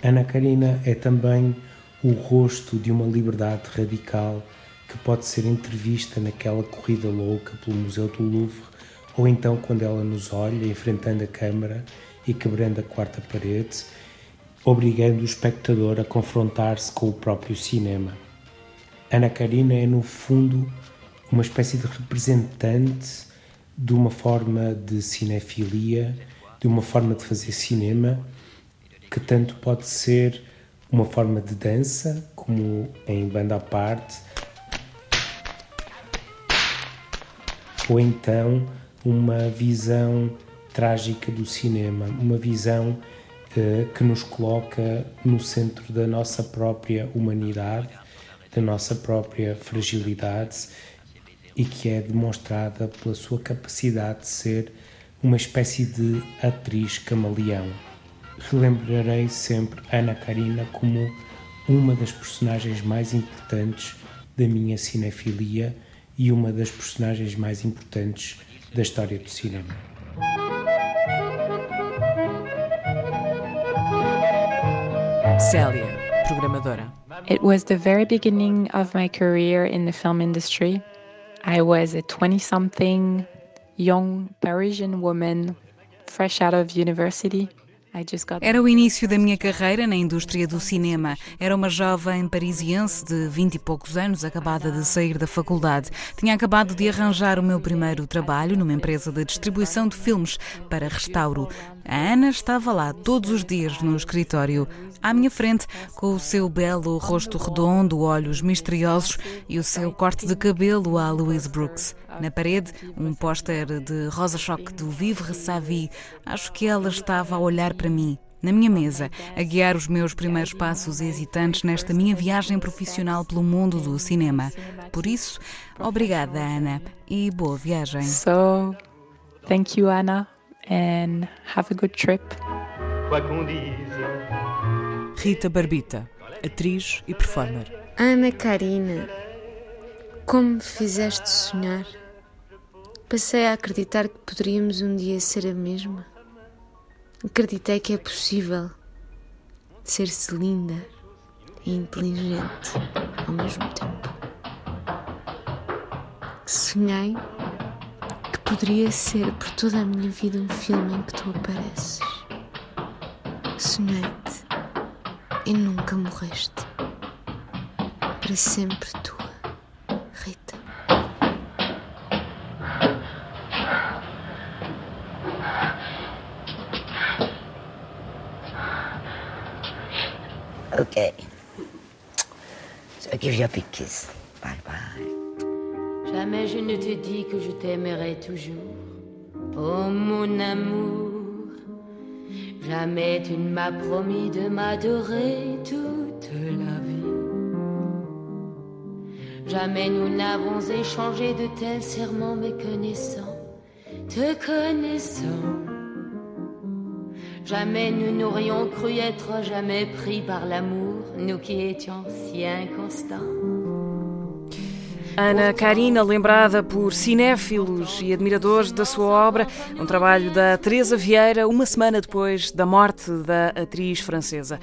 Ana Karina é também o rosto de uma liberdade radical que pode ser entrevista naquela corrida louca pelo Museu do Louvre ou então quando ela nos olha enfrentando a câmara e quebrando a quarta parede, obrigando o espectador a confrontar-se com o próprio cinema. Ana Karina é, no fundo, uma espécie de representante de uma forma de cinefilia, de uma forma de fazer cinema, que tanto pode ser uma forma de dança, como em banda à parte, ou então uma visão trágica do cinema, uma visão eh, que nos coloca no centro da nossa própria humanidade, da nossa própria fragilidade e que é demonstrada pela sua capacidade de ser uma espécie de atriz camaleão. Relembrarei sempre Ana Karina como uma das personagens mais importantes da minha cinefilia e uma das personagens mais importantes da história do cinema. Célia, programadora. It was the very beginning of my career in the film industry. I was a 20 something young Parisian woman, fresh out of university. Era o início da minha carreira na indústria do cinema. Era uma jovem parisiense de vinte e poucos anos, acabada de sair da faculdade. Tinha acabado de arranjar o meu primeiro trabalho numa empresa de distribuição de filmes para restauro. A Ana estava lá todos os dias no escritório, à minha frente, com o seu belo rosto redondo, olhos misteriosos e o seu corte de cabelo à Louise Brooks. Na parede, um póster de Rosa Choque do Vive Savi. Acho que ela estava a olhar para mim, na minha mesa, a guiar os meus primeiros passos hesitantes nesta minha viagem profissional pelo mundo do cinema. Por isso, obrigada, Ana, e boa viagem. So, thank you, Anna, and have a good trip. Rita Barbita, atriz e performer. Ana Karina, como me fizeste sonhar? Passei a acreditar que poderíamos um dia ser a mesma. Acreditei que é possível ser-se linda e inteligente ao mesmo tempo. Sonhei que poderia ser por toda a minha vida um filme em que tu apareces. Sonhei-te e nunca morreste. Para sempre tua, Rita. Okay. So give you a big kiss. Bye bye. Jamais je ne te dis que je t'aimerai toujours. Oh mon amour. Jamais tu ne m'as promis de m'adorer toute la vie. Jamais nous n'avons échangé de tels serments méconnaissants, te connaissant. Jamais nous n'aurions cru être jamais pris par l'amour, nous qui étions si inconstants. Ana Karina, lembrada por cinéfilos e admiradores da sua obra, um trabalho da Teresa Vieira, uma semana depois da morte da atriz francesa.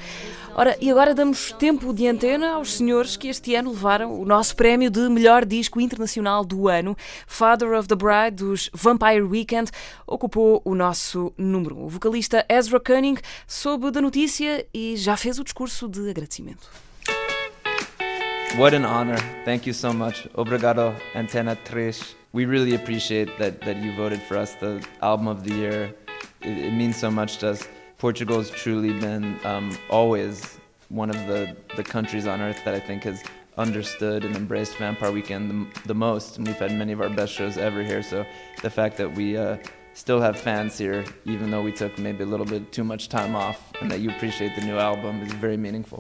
Ora, e agora damos tempo de antena aos senhores que este ano levaram o nosso prémio de melhor disco internacional do ano. Father of the Bride, dos Vampire Weekend, ocupou o nosso número. O vocalista Ezra Koenig soube da notícia e já fez o discurso de agradecimento. What an honor. Thank you so much. Obrigado, Antena 3. We really appreciate that, that you voted for us the album of the year. It, it means so much to us. Portugal's truly been um, always one of the, the countries on earth that I think has understood and embraced Vampire Weekend the, the most. And we've had many of our best shows ever here. So the fact that we uh, still have fans here, even though we took maybe a little bit too much time off, and that you appreciate the new album is very meaningful.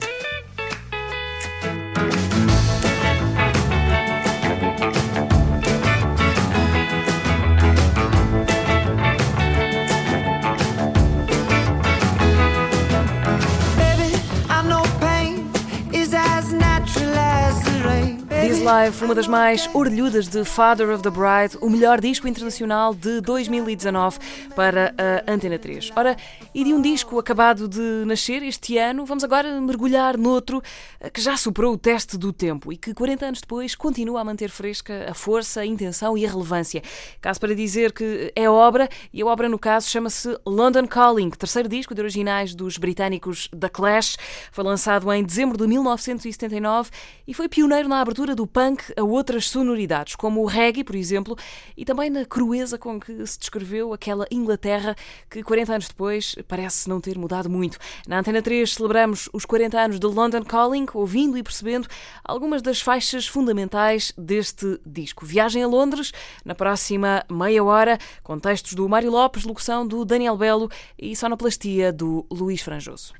Live, uma das mais orelhudas de Father of the Bride, o melhor disco internacional de 2019 para a Antena 3. Ora, e de um disco acabado de nascer este ano, vamos agora mergulhar noutro eh, que já superou o teste do tempo e que 40 anos depois continua a manter fresca a força, a intenção e a relevância. Caso para dizer que é obra, e a obra no caso chama-se London Calling, terceiro disco de originais dos britânicos The Clash. Foi lançado em dezembro de 1979 e foi pioneiro na abertura do punk a outras sonoridades, como o reggae, por exemplo, e também na crueza com que se descreveu aquela Inglaterra que 40 anos depois parece não ter mudado muito. Na Antena 3 celebramos os 40 anos de London Calling, ouvindo e percebendo algumas das faixas fundamentais deste disco. Viagem a Londres, na próxima meia hora, com textos do Mário Lopes, locução do Daniel Belo e sonoplastia do Luís Franjoso.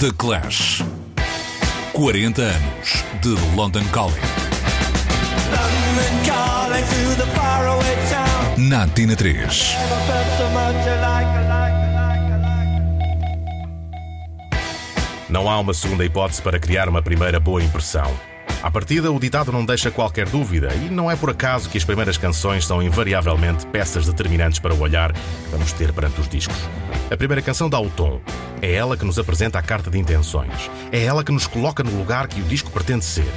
The Clash. 40 anos de London Calling. Na Antena 3. Não há uma segunda hipótese para criar uma primeira boa impressão. À partida, o ditado não deixa qualquer dúvida, e não é por acaso que as primeiras canções são invariavelmente peças determinantes para o olhar que vamos ter perante os discos. A primeira canção dá o tom. É ela que nos apresenta a carta de intenções. É ela que nos coloca no lugar que o disco pretende ser.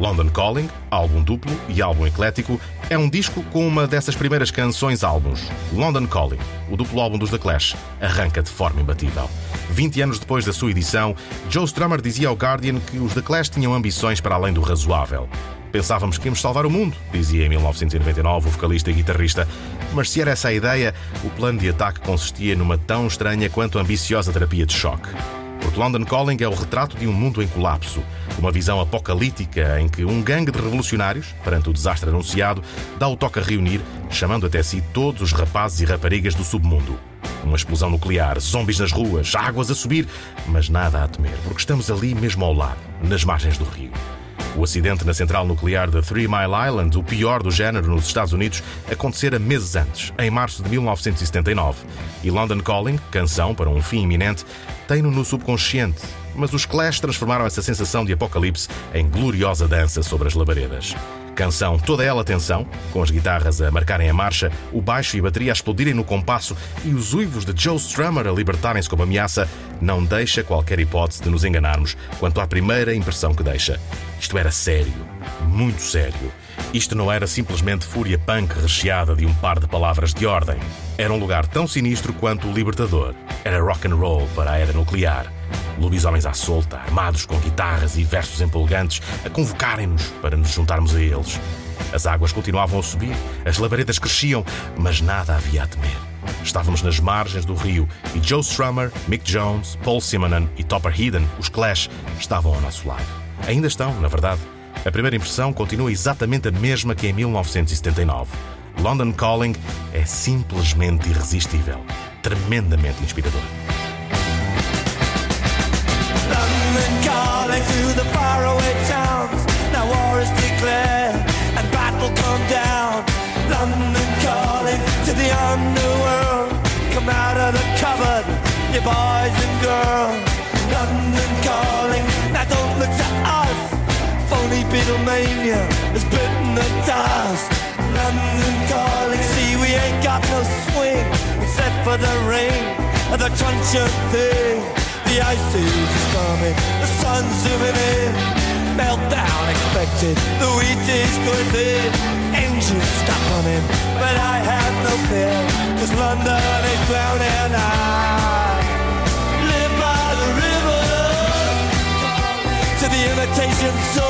London Calling, álbum duplo e álbum eclético, é um disco com uma dessas primeiras canções álbuns. London Calling, o duplo álbum dos The Clash, arranca de forma imbatível. 20 anos depois da sua edição, Joe Strummer dizia ao Guardian que os The Clash tinham ambições para além do razoável. Pensávamos que íamos salvar o mundo, dizia em 1999 o vocalista e guitarrista. Mas se era essa a ideia, o plano de ataque consistia numa tão estranha quanto ambiciosa terapia de choque. Porque London Calling é o retrato de um mundo em colapso, uma visão apocalíptica em que um gangue de revolucionários, perante o desastre anunciado, dá o toque a reunir, chamando até si todos os rapazes e raparigas do submundo. Uma explosão nuclear, zombies nas ruas, águas a subir, mas nada a temer, porque estamos ali mesmo ao lado, nas margens do rio. O acidente na central nuclear de Three Mile Island, o pior do género nos Estados Unidos, acontecera meses antes, em março de 1979. E London Calling, canção para um fim iminente, tem-no no subconsciente. Mas os Clash transformaram essa sensação de apocalipse em gloriosa dança sobre as labaredas. Canção toda ela tensão, com as guitarras a marcarem a marcha, o baixo e a bateria a explodirem no compasso e os uivos de Joe Strummer a libertarem-se como ameaça, não deixa qualquer hipótese de nos enganarmos quanto à primeira impressão que deixa. Isto era sério, muito sério. Isto não era simplesmente fúria punk recheada de um par de palavras de ordem. Era um lugar tão sinistro quanto o libertador. Era rock and roll para a era nuclear. Lobisomens à solta, armados com guitarras e versos empolgantes, a convocarem-nos para nos juntarmos a eles. As águas continuavam a subir, as labaredas cresciam, mas nada havia a temer. Estávamos nas margens do rio e Joe Strummer, Mick Jones, Paul Simonon e Topper Headon, os Clash, estavam ao nosso lado. Ainda estão, na verdade. A primeira impressão continua exatamente a mesma que em 1979. London Calling é simplesmente irresistível, tremendamente inspirador. London calling to the faraway towns. Now war is declared and battle come down. London calling to the underworld. Come out of the cupboard, you boys and girls. London calling, now don't look to us. Beatlemania has bitten the dust. London calling, see we ain't got no swing except for the ring of the truncheon thing. The ice is coming, the sun's zooming in. Meltdown expected, the wheat is going thin. Engines stop running, but I have no fear, cause London is drowning. I live by the river to the imitation zone.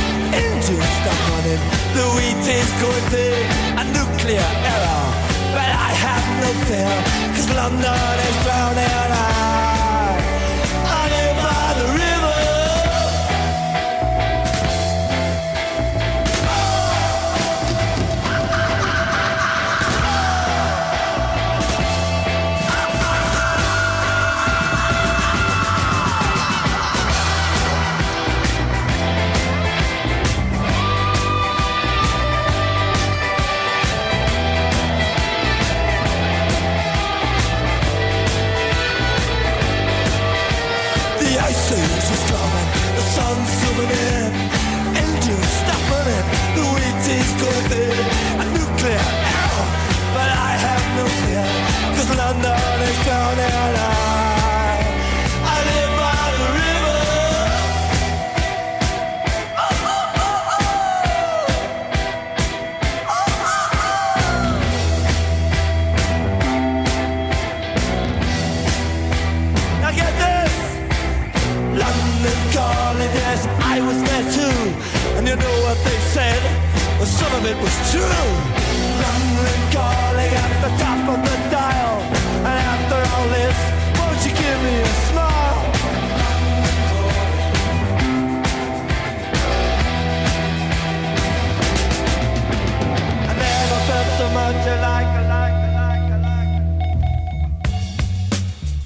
engines stop running, the wheat is going thin, a nuclear error. But I have no fear, cause London is drowning. I,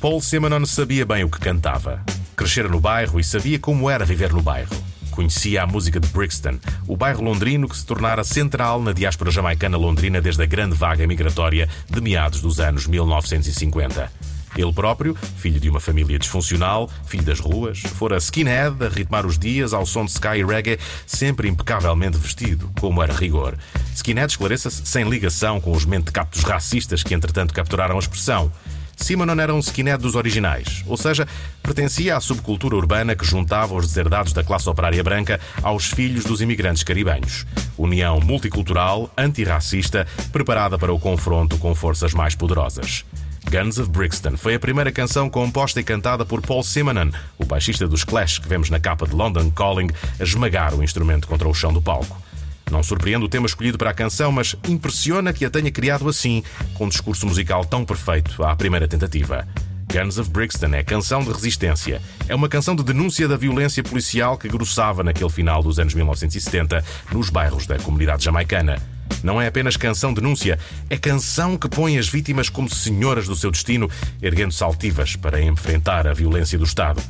Paul Simonon sabia bem o que cantava. Crescera no bairro e sabia como era viver no bairro. conhecia a música de Brixton, o bairro londrino que se tornara central na diáspora jamaicana londrina desde a grande vaga migratória de meados dos anos 1950. Ele próprio, filho de uma família disfuncional, filho das ruas, fora skinhead a ritmar os dias ao som de sky reggae, sempre impecavelmente vestido, como era rigor. Skinhead, esclareça-se, sem ligação com os mentecaptos racistas que entretanto capturaram a expressão. Simonon era um skinhead dos originais, ou seja, pertencia à subcultura urbana que juntava os deserdados da classe operária branca aos filhos dos imigrantes caribenhos. União multicultural, antirracista, preparada para o confronto com forças mais poderosas. Guns of Brixton foi a primeira canção composta e cantada por Paul Simonon, o baixista dos Clash que vemos na capa de London Calling, a esmagar o instrumento contra o chão do palco. Não surpreende o tema escolhido para a canção, mas impressiona que a tenha criado assim, com um discurso musical tão perfeito à primeira tentativa. Guns of Brixton é canção de resistência. É uma canção de denúncia da violência policial que grossava naquele final dos anos 1970 nos bairros da comunidade jamaicana. Não é apenas canção denúncia, é canção que põe as vítimas como senhoras do seu destino, erguendo-se altivas para enfrentar a violência do Estado.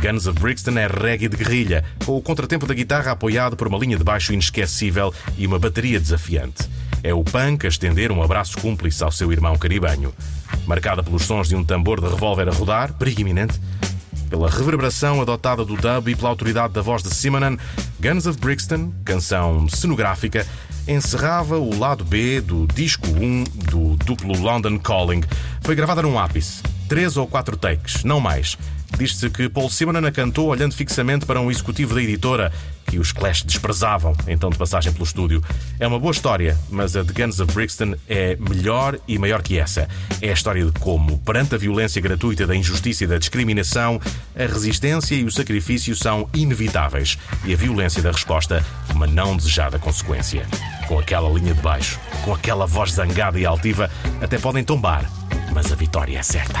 Guns of Brixton é reggae de guerrilha, com o contratempo da guitarra apoiado por uma linha de baixo inesquecível e uma bateria desafiante. É o punk a estender um abraço cúmplice ao seu irmão caribenho. Marcada pelos sons de um tambor de revólver a rodar, perigo iminente, pela reverberação adotada do dub e pela autoridade da voz de Simonon, Guns of Brixton, canção cenográfica, encerrava o lado B do disco 1 do duplo London Calling. Foi gravada num ápice, três ou quatro takes, não mais. Diz-se que Paul Simonon a cantou olhando fixamente para um executivo da editora que os Clash desprezavam, então de passagem pelo estúdio. É uma boa história, mas a de Guns of Brixton é melhor e maior que essa. É a história de como, perante a violência gratuita da injustiça e da discriminação, a resistência e o sacrifício são inevitáveis e a violência da resposta uma não desejada consequência. Com aquela linha de baixo, com aquela voz zangada e altiva, até podem tombar, mas a vitória é certa.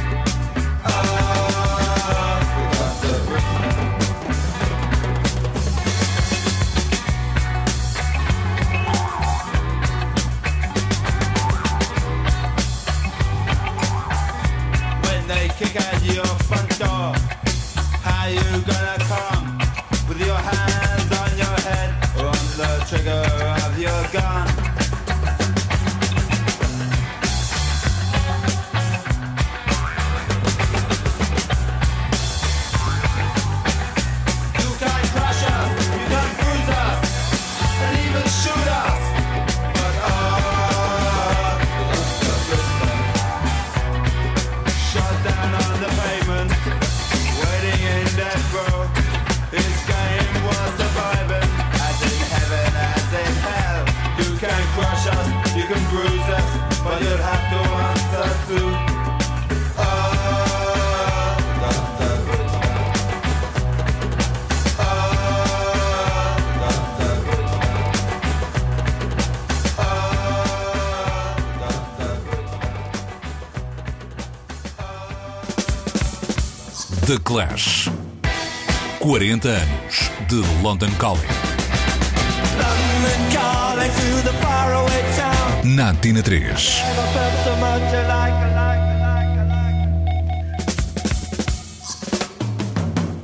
town. Na Antena 3. Never felt so much alike, alike.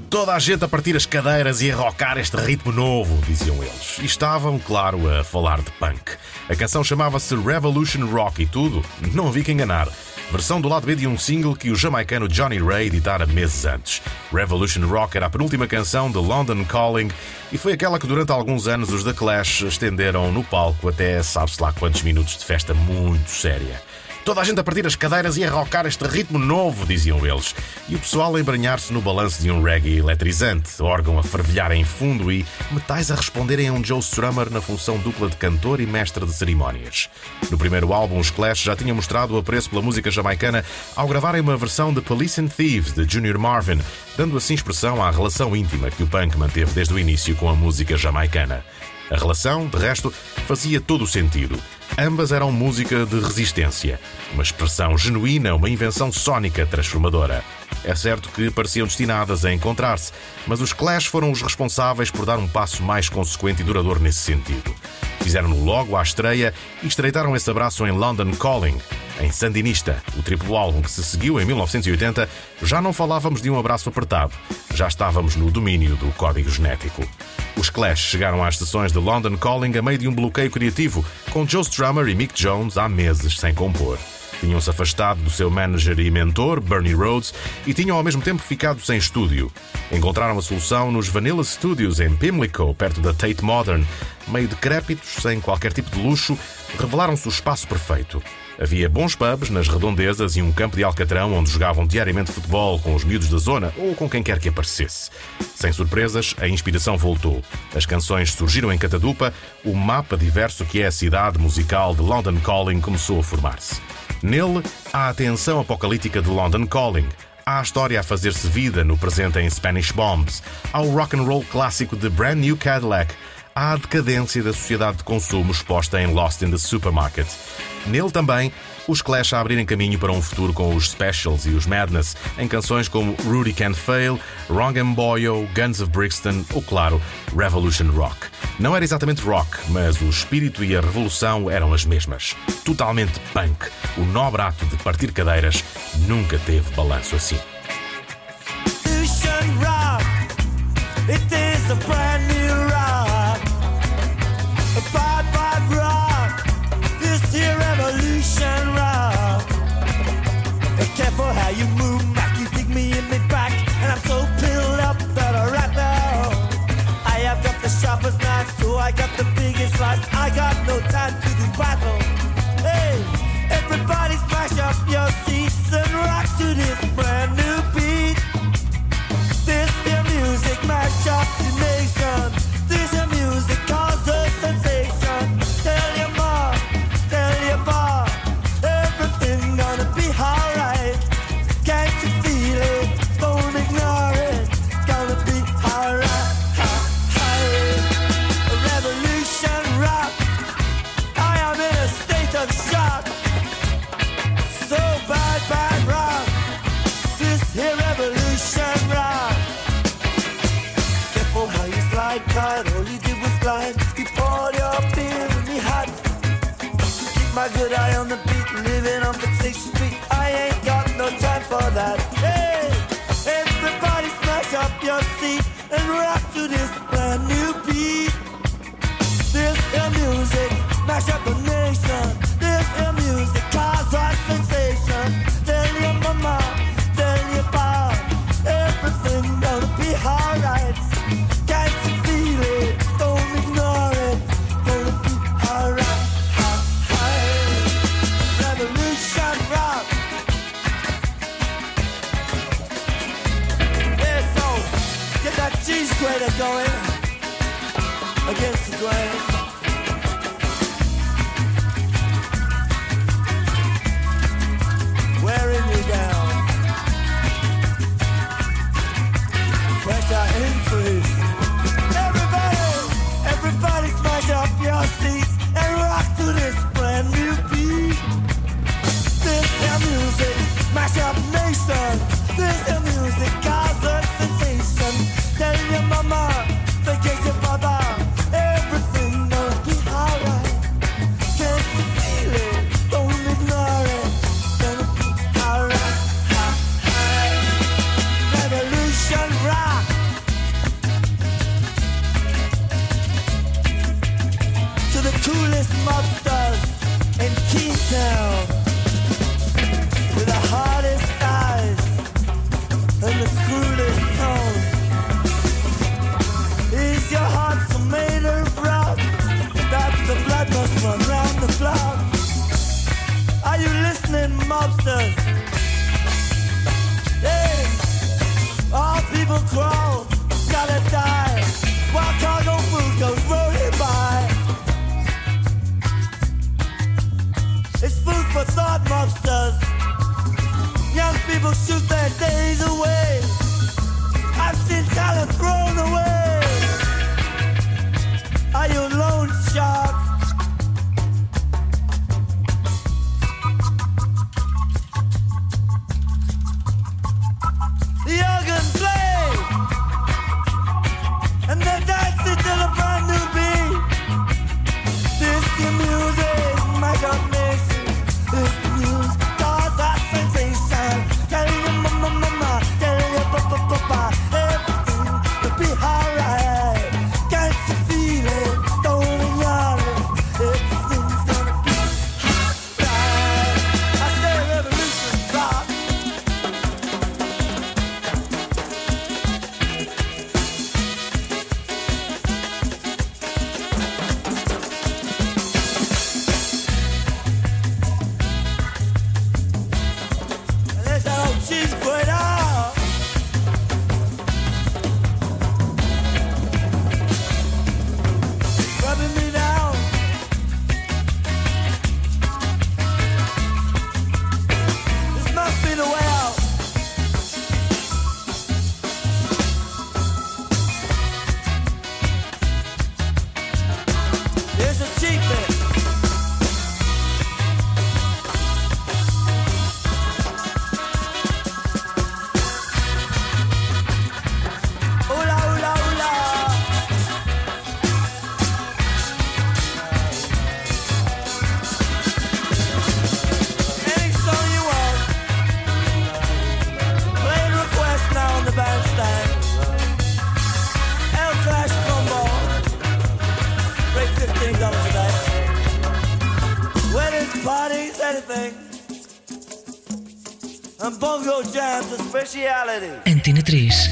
Toda a gente a partir as cadeiras e a rocar este ritmo novo, diziam eles. E estavam, claro, a falar de punk. A canção chamava-se Revolution Rock e tudo, não havia que enganar. Versão do lado B de um single que o jamaicano Johnny Ray editara meses antes. Revolution Rock era a penúltima canção de London Calling e foi aquela que durante alguns anos os The Clash estenderam no palco até sabe-se lá quantos minutos de festa muito séria. Toda a gente a partir as cadeiras e a rocar este ritmo novo, diziam eles. E o pessoal a embranhar-se no balanço de um reggae eletrizante, órgão a fervilhar em fundo e metais a responderem a um Joe Strummer na função dupla de cantor e mestre de cerimónias. No primeiro álbum, os Clash já tinham mostrado o apreço pela música jamaicana ao gravarem uma versão de Police and Thieves de Junior Marvin, dando assim expressão à relação íntima que o punk manteve desde o início com a música jamaicana. A relação, de resto, fazia todo o sentido. Ambas eram música de resistência, uma expressão genuína, uma invenção sónica transformadora. É certo que pareciam destinadas a encontrar-se, mas os Clash foram os responsáveis por dar um passo mais consequente e duradouro nesse sentido. Fizeram-no logo à estreia e estreitaram esse abraço em London Calling. Em Sandinista, o triplo álbum que se seguiu em 1980, já não falávamos de um abraço apertado, já estávamos no domínio do código genético. Os Clash chegaram às sessões de London Calling a meio de um bloqueio criativo, com Joe Strummer e Mick Jones há meses sem compor. Tinham-se afastado do seu manager e mentor, Bernie Rhodes, e tinham ao mesmo tempo ficado sem estúdio. Encontraram a solução nos Vanilla Studios em Pimlico, perto da Tate Modern. Meio decrépitos, sem qualquer tipo de luxo, revelaram-se o espaço perfeito. Havia bons pubs nas redondezas e um campo de Alcatrão onde jogavam diariamente futebol com os miúdos da zona ou com quem quer que aparecesse. Sem surpresas, a inspiração voltou. As canções surgiram em Catadupa, o mapa diverso que é a cidade musical de London Calling começou a formar-se. Nele, há a tensão apocalíptica de London Calling. Há a história a fazer-se vida no presente em Spanish Bombs. Há o rock and roll clássico de Brand New Cadillac. A decadência da sociedade de consumo exposta em Lost in the Supermarket. Nele também, os Clash a abrirem caminho para um futuro com os Specials e os Madness, em canções como Rudy Can't Fail, Wrong and Boyo, Guns of Brixton ou, claro, Revolution Rock. Não era exatamente rock, mas o espírito e a revolução eram as mesmas. Totalmente punk. O nobre ato de partir cadeiras nunca teve balanço assim. It is a brand new rock. Good eye on the beat, living on the 6th Antena 3.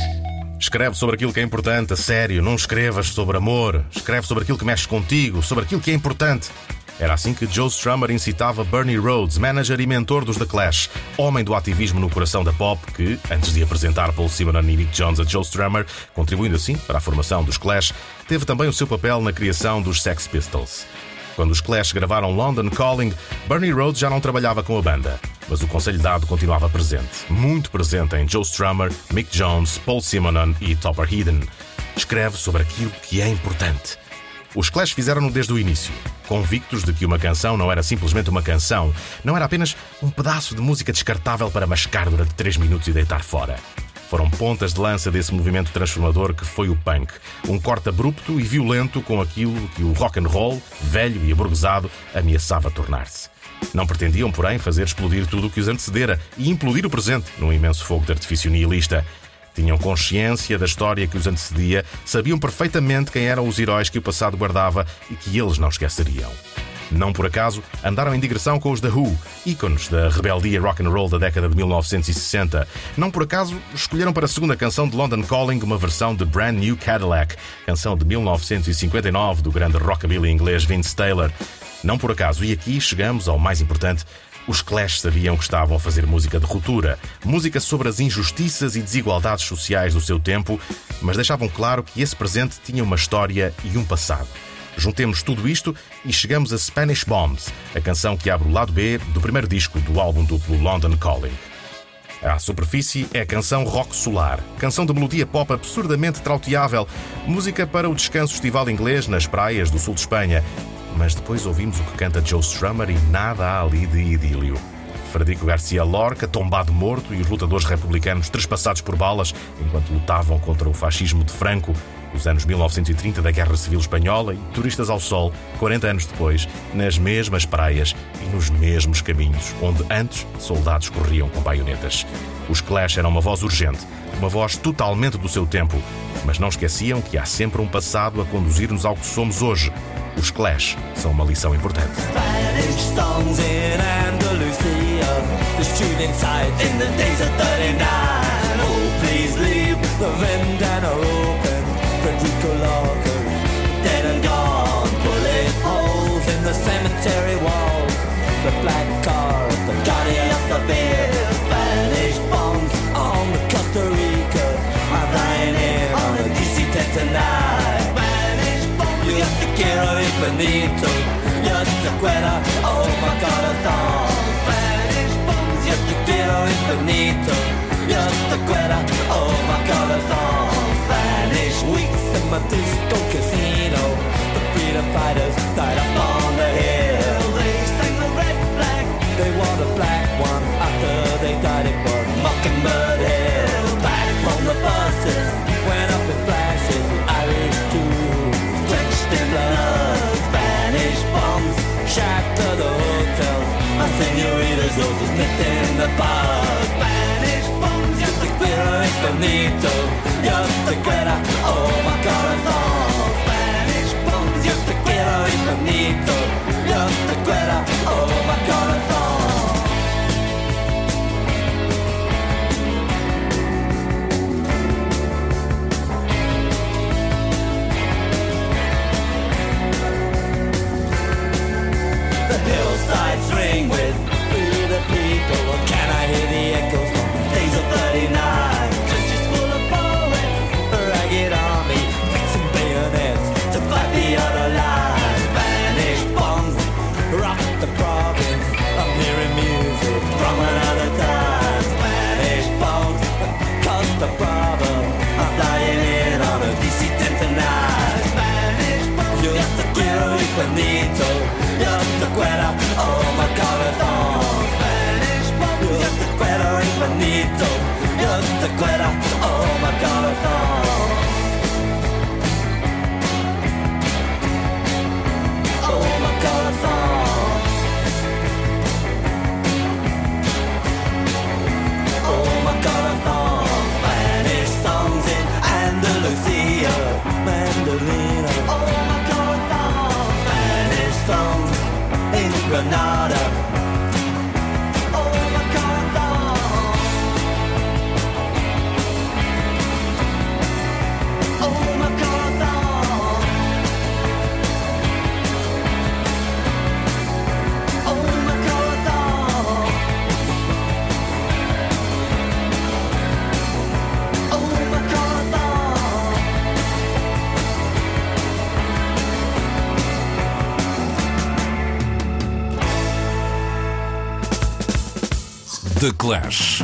Escreve sobre aquilo que é importante, a sério. Não escrevas sobre amor. Escreve sobre aquilo que mexe contigo, sobre aquilo que é importante. Era assim que Joe Strummer incitava Bernie Rhodes, manager e mentor dos The Clash, homem do ativismo no coração da pop, que, antes de apresentar Paul Simonon e Mick Jones a Joe Strummer, contribuindo assim para a formação dos Clash, teve também o seu papel na criação dos Sex Pistols. Quando os Clash gravaram London Calling, Bernie Rhodes já não trabalhava com a banda, mas o conselho dado continuava presente, muito presente em Joe Strummer, Mick Jones, Paul Simonon e Topper Headon. Escreve sobre aquilo que é importante. Os Clash fizeram-no desde o início, convictos de que uma canção não era simplesmente uma canção, não era apenas um pedaço de música descartável para mascar durante 3 minutos e deitar fora. Foram pontas de lança desse movimento transformador que foi o punk, um corte abrupto e violento com aquilo que o rock and roll, velho e aburguesado, ameaçava tornar-se. Não pretendiam, porém, fazer explodir tudo o que os antecedera e implodir o presente num imenso fogo de artifício nihilista. Tinham consciência da história que os antecedia, sabiam perfeitamente quem eram os heróis que o passado guardava e que eles não esqueceriam. Não por acaso, andaram em digressão com os The Who, ícones da rebeldia rock and roll da década de 1960. Não por acaso, escolheram para a segunda canção de London Calling uma versão de Brand New Cadillac, canção de 1959 do grande rockabilly inglês Vince Taylor. Não por acaso, e aqui chegamos ao mais importante, os Clash sabiam que estavam a fazer música de ruptura, música sobre as injustiças e desigualdades sociais do seu tempo, mas deixavam claro que esse presente tinha uma história e um passado. Juntemos tudo isto e chegamos a Spanish Bombs, a canção que abre o lado B do primeiro disco do álbum duplo London Calling. À superfície é a canção Rock Solar, canção de melodia pop absurdamente trauteável, música para o descanso estival inglês nas praias do sul de Espanha. Mas depois ouvimos o que canta Joe Strummer e nada há ali de idílio. Frederico Garcia Lorca, tombado morto, e os lutadores republicanos trespassados por balas enquanto lutavam contra o fascismo de Franco, os anos 1930 da Guerra Civil Espanhola e turistas ao sol, 40 anos depois, nas mesmas praias e nos mesmos caminhos onde antes soldados corriam com baionetas. Os Clash eram uma voz urgente, uma voz totalmente do seu tempo, mas não esqueciam que há sempre um passado a conduzir-nos ao que somos hoje. Os Clash são uma lição importante. Spanish Dead and gone, bullet holes in the cemetery walls The black car, the Johnny of the beer Spanish bombs on the Costa Rica I'm here on the DC-10 tonight Spanish bombs, oh my corazón Spanish bombs, oh my Spanish week disco casino. The freedom fighters died up on the hill. They sang the red flag, they wore the black one after they died it for Mockingbird Hill. Back from the buses, went up in flashes, Irish too, drenched in blood. Spanish bombs shatter the hotels. My senoritas, those who in the bars. Spanish bombs, just the glitter incognito, just the glitter. Oh my corazón. Spanish bombs, just the glitter incognito, just the glitter. Oh my corazón. The hillsides ring with The Clash.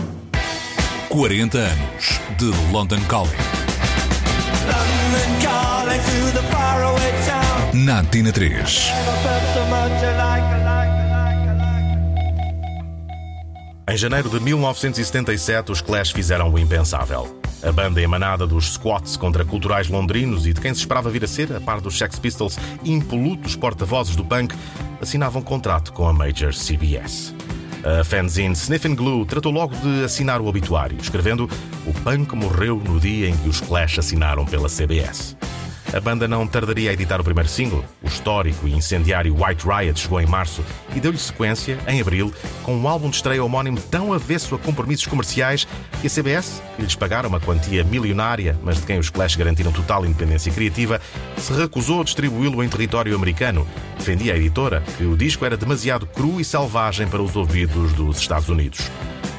40 anos de London Calling. London calling to the faraway town Na Antena 3. Never felt so much alike, alike, Em janeiro de 1977, os Clash fizeram o impensável. A banda emanada dos squats contraculturais londrinos e de quem se esperava vir a ser, a par dos Sex Pistols, impolutos porta-vozes do punk, assinavam contrato com a Major CBS. A fanzine Sniffin' Glue tratou logo de assinar o obituário, escrevendo O punk morreu no dia em que os Clash assinaram pela CBS. A banda não tardaria a editar o primeiro single. O histórico e incendiário White Riot chegou em março e deu-lhe sequência, em abril, com um álbum de estreia homónimo tão avesso a compromissos comerciais que a CBS, que lhes pagara uma quantia milionária, mas de quem os Clash garantiram total independência criativa, se recusou a distribuí-lo em território americano. Defendia a editora que o disco era demasiado cru e selvagem para os ouvidos dos Estados Unidos.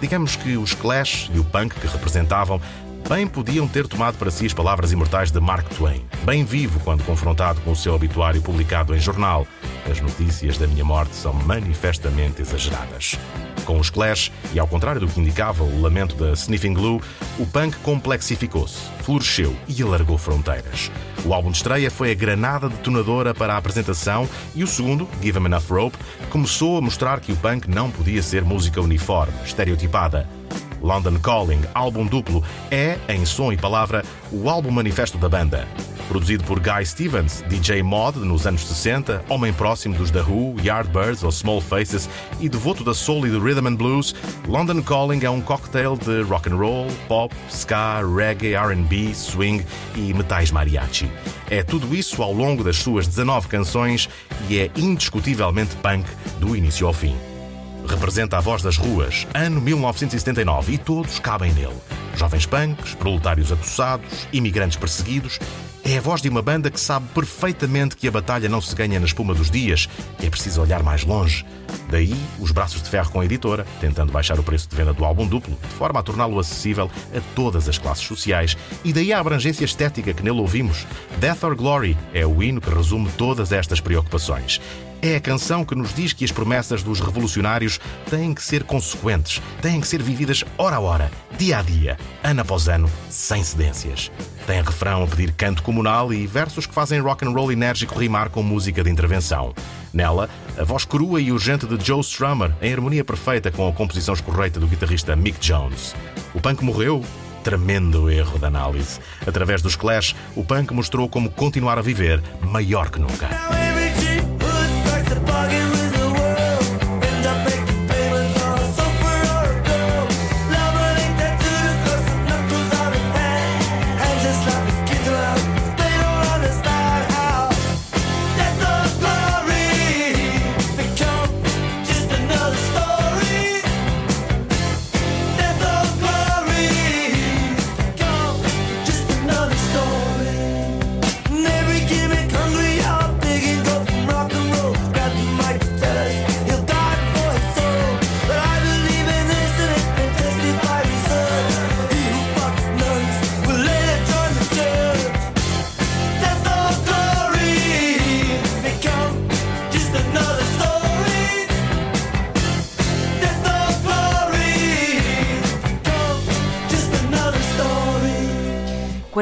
Digamos que os Clash e o punk que representavam bem podiam ter tomado para si as palavras imortais de Mark Twain, bem vivo quando confrontado com o seu obituário publicado em jornal. As notícias da minha morte são manifestamente exageradas. Com os Clash, e ao contrário do que indicava o lamento da Sniffing Glue, o punk complexificou-se, floresceu e alargou fronteiras. O álbum de estreia foi a granada detonadora para a apresentação e o segundo, Give 'em Enough Rope, começou a mostrar que o punk não podia ser música uniforme, estereotipada. London Calling, álbum duplo, é, em som e palavra, o álbum manifesto da banda. Produzido por Guy Stevens, DJ mod nos anos 60, homem próximo dos The Who, Yardbirds ou Small Faces e devoto da soul e do rhythm and blues, London Calling é um cocktail de rock and roll, pop, ska, reggae, R&B, swing e metais mariachi. É tudo isso ao longo das suas 19 canções e é indiscutivelmente punk do início ao fim. Representa a voz das ruas, ano 1979, e todos cabem nele. Jovens punks, proletários acossados, imigrantes perseguidos. É a voz de uma banda que sabe perfeitamente que a batalha não se ganha na espuma dos dias, que é preciso olhar mais longe. Daí os braços de ferro com a editora, tentando baixar o preço de venda do álbum duplo, de forma a torná-lo acessível a todas as classes sociais. E daí a abrangência estética que nele ouvimos. Death or Glory é o hino que resume todas estas preocupações. É a canção que nos diz que as promessas dos revolucionários têm que ser consequentes, têm que ser vividas hora a hora, dia a dia, ano após ano, sem cedências. Tem refrão a pedir canto comunal e versos que fazem rock and roll enérgico rimar com música de intervenção. Nela, a voz crua e urgente de Joe Strummer, em harmonia perfeita com a composição escorreita do guitarrista Mick Jones. O punk morreu? Tremendo erro de análise. Através dos Clash, o punk mostrou como continuar a viver maior que nunca.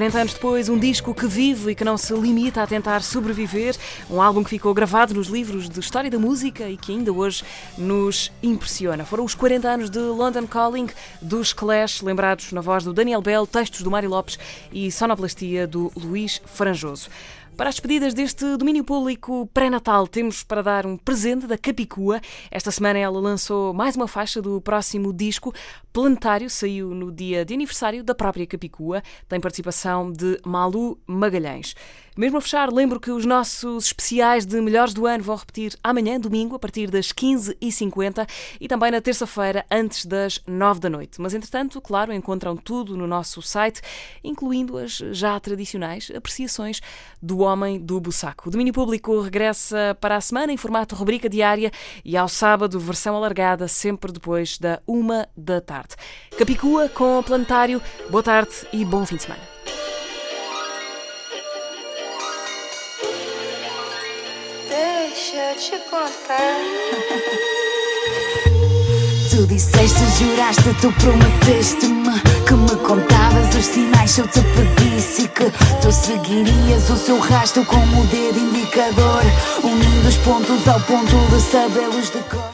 40 anos depois, um disco que vive e que não se limita a tentar sobreviver, um álbum que ficou gravado nos livros de história da música e que ainda hoje nos impressiona. Foram os 40 anos de London Calling dos Clash, lembrados na voz do Daniel Bell, textos do Mário Lopes e sonoplastia do Luís Franjoso. Para as despedidas deste domínio público pré-natal, temos para dar um presente da Capicua. Esta semana ela lançou mais uma faixa do próximo disco. Planetário saiu no dia de aniversário da própria Capicua. Tem participação de Malu Magalhães. Mesmo a fechar, lembro que os nossos especiais de melhores do ano vão repetir amanhã, domingo, a partir das 15h50 e também na terça-feira, antes das 9 da noite. Mas, entretanto, claro, encontram tudo no nosso site, incluindo as já tradicionais apreciações do Homem do Bussaco. O domínio público regressa para a semana em formato rubrica diária e ao sábado, versão alargada, sempre depois da uma da tarde. Capicua com o Planetário. Boa tarde e bom fim de semana. Deixa eu te contar. Tu disseste, juraste, tu prometeste-me que me contavas os sinais se eu te pedisse que tu seguirias o seu rastro com o dedo indicador, unindo os pontos ao ponto de sabê-los de cor.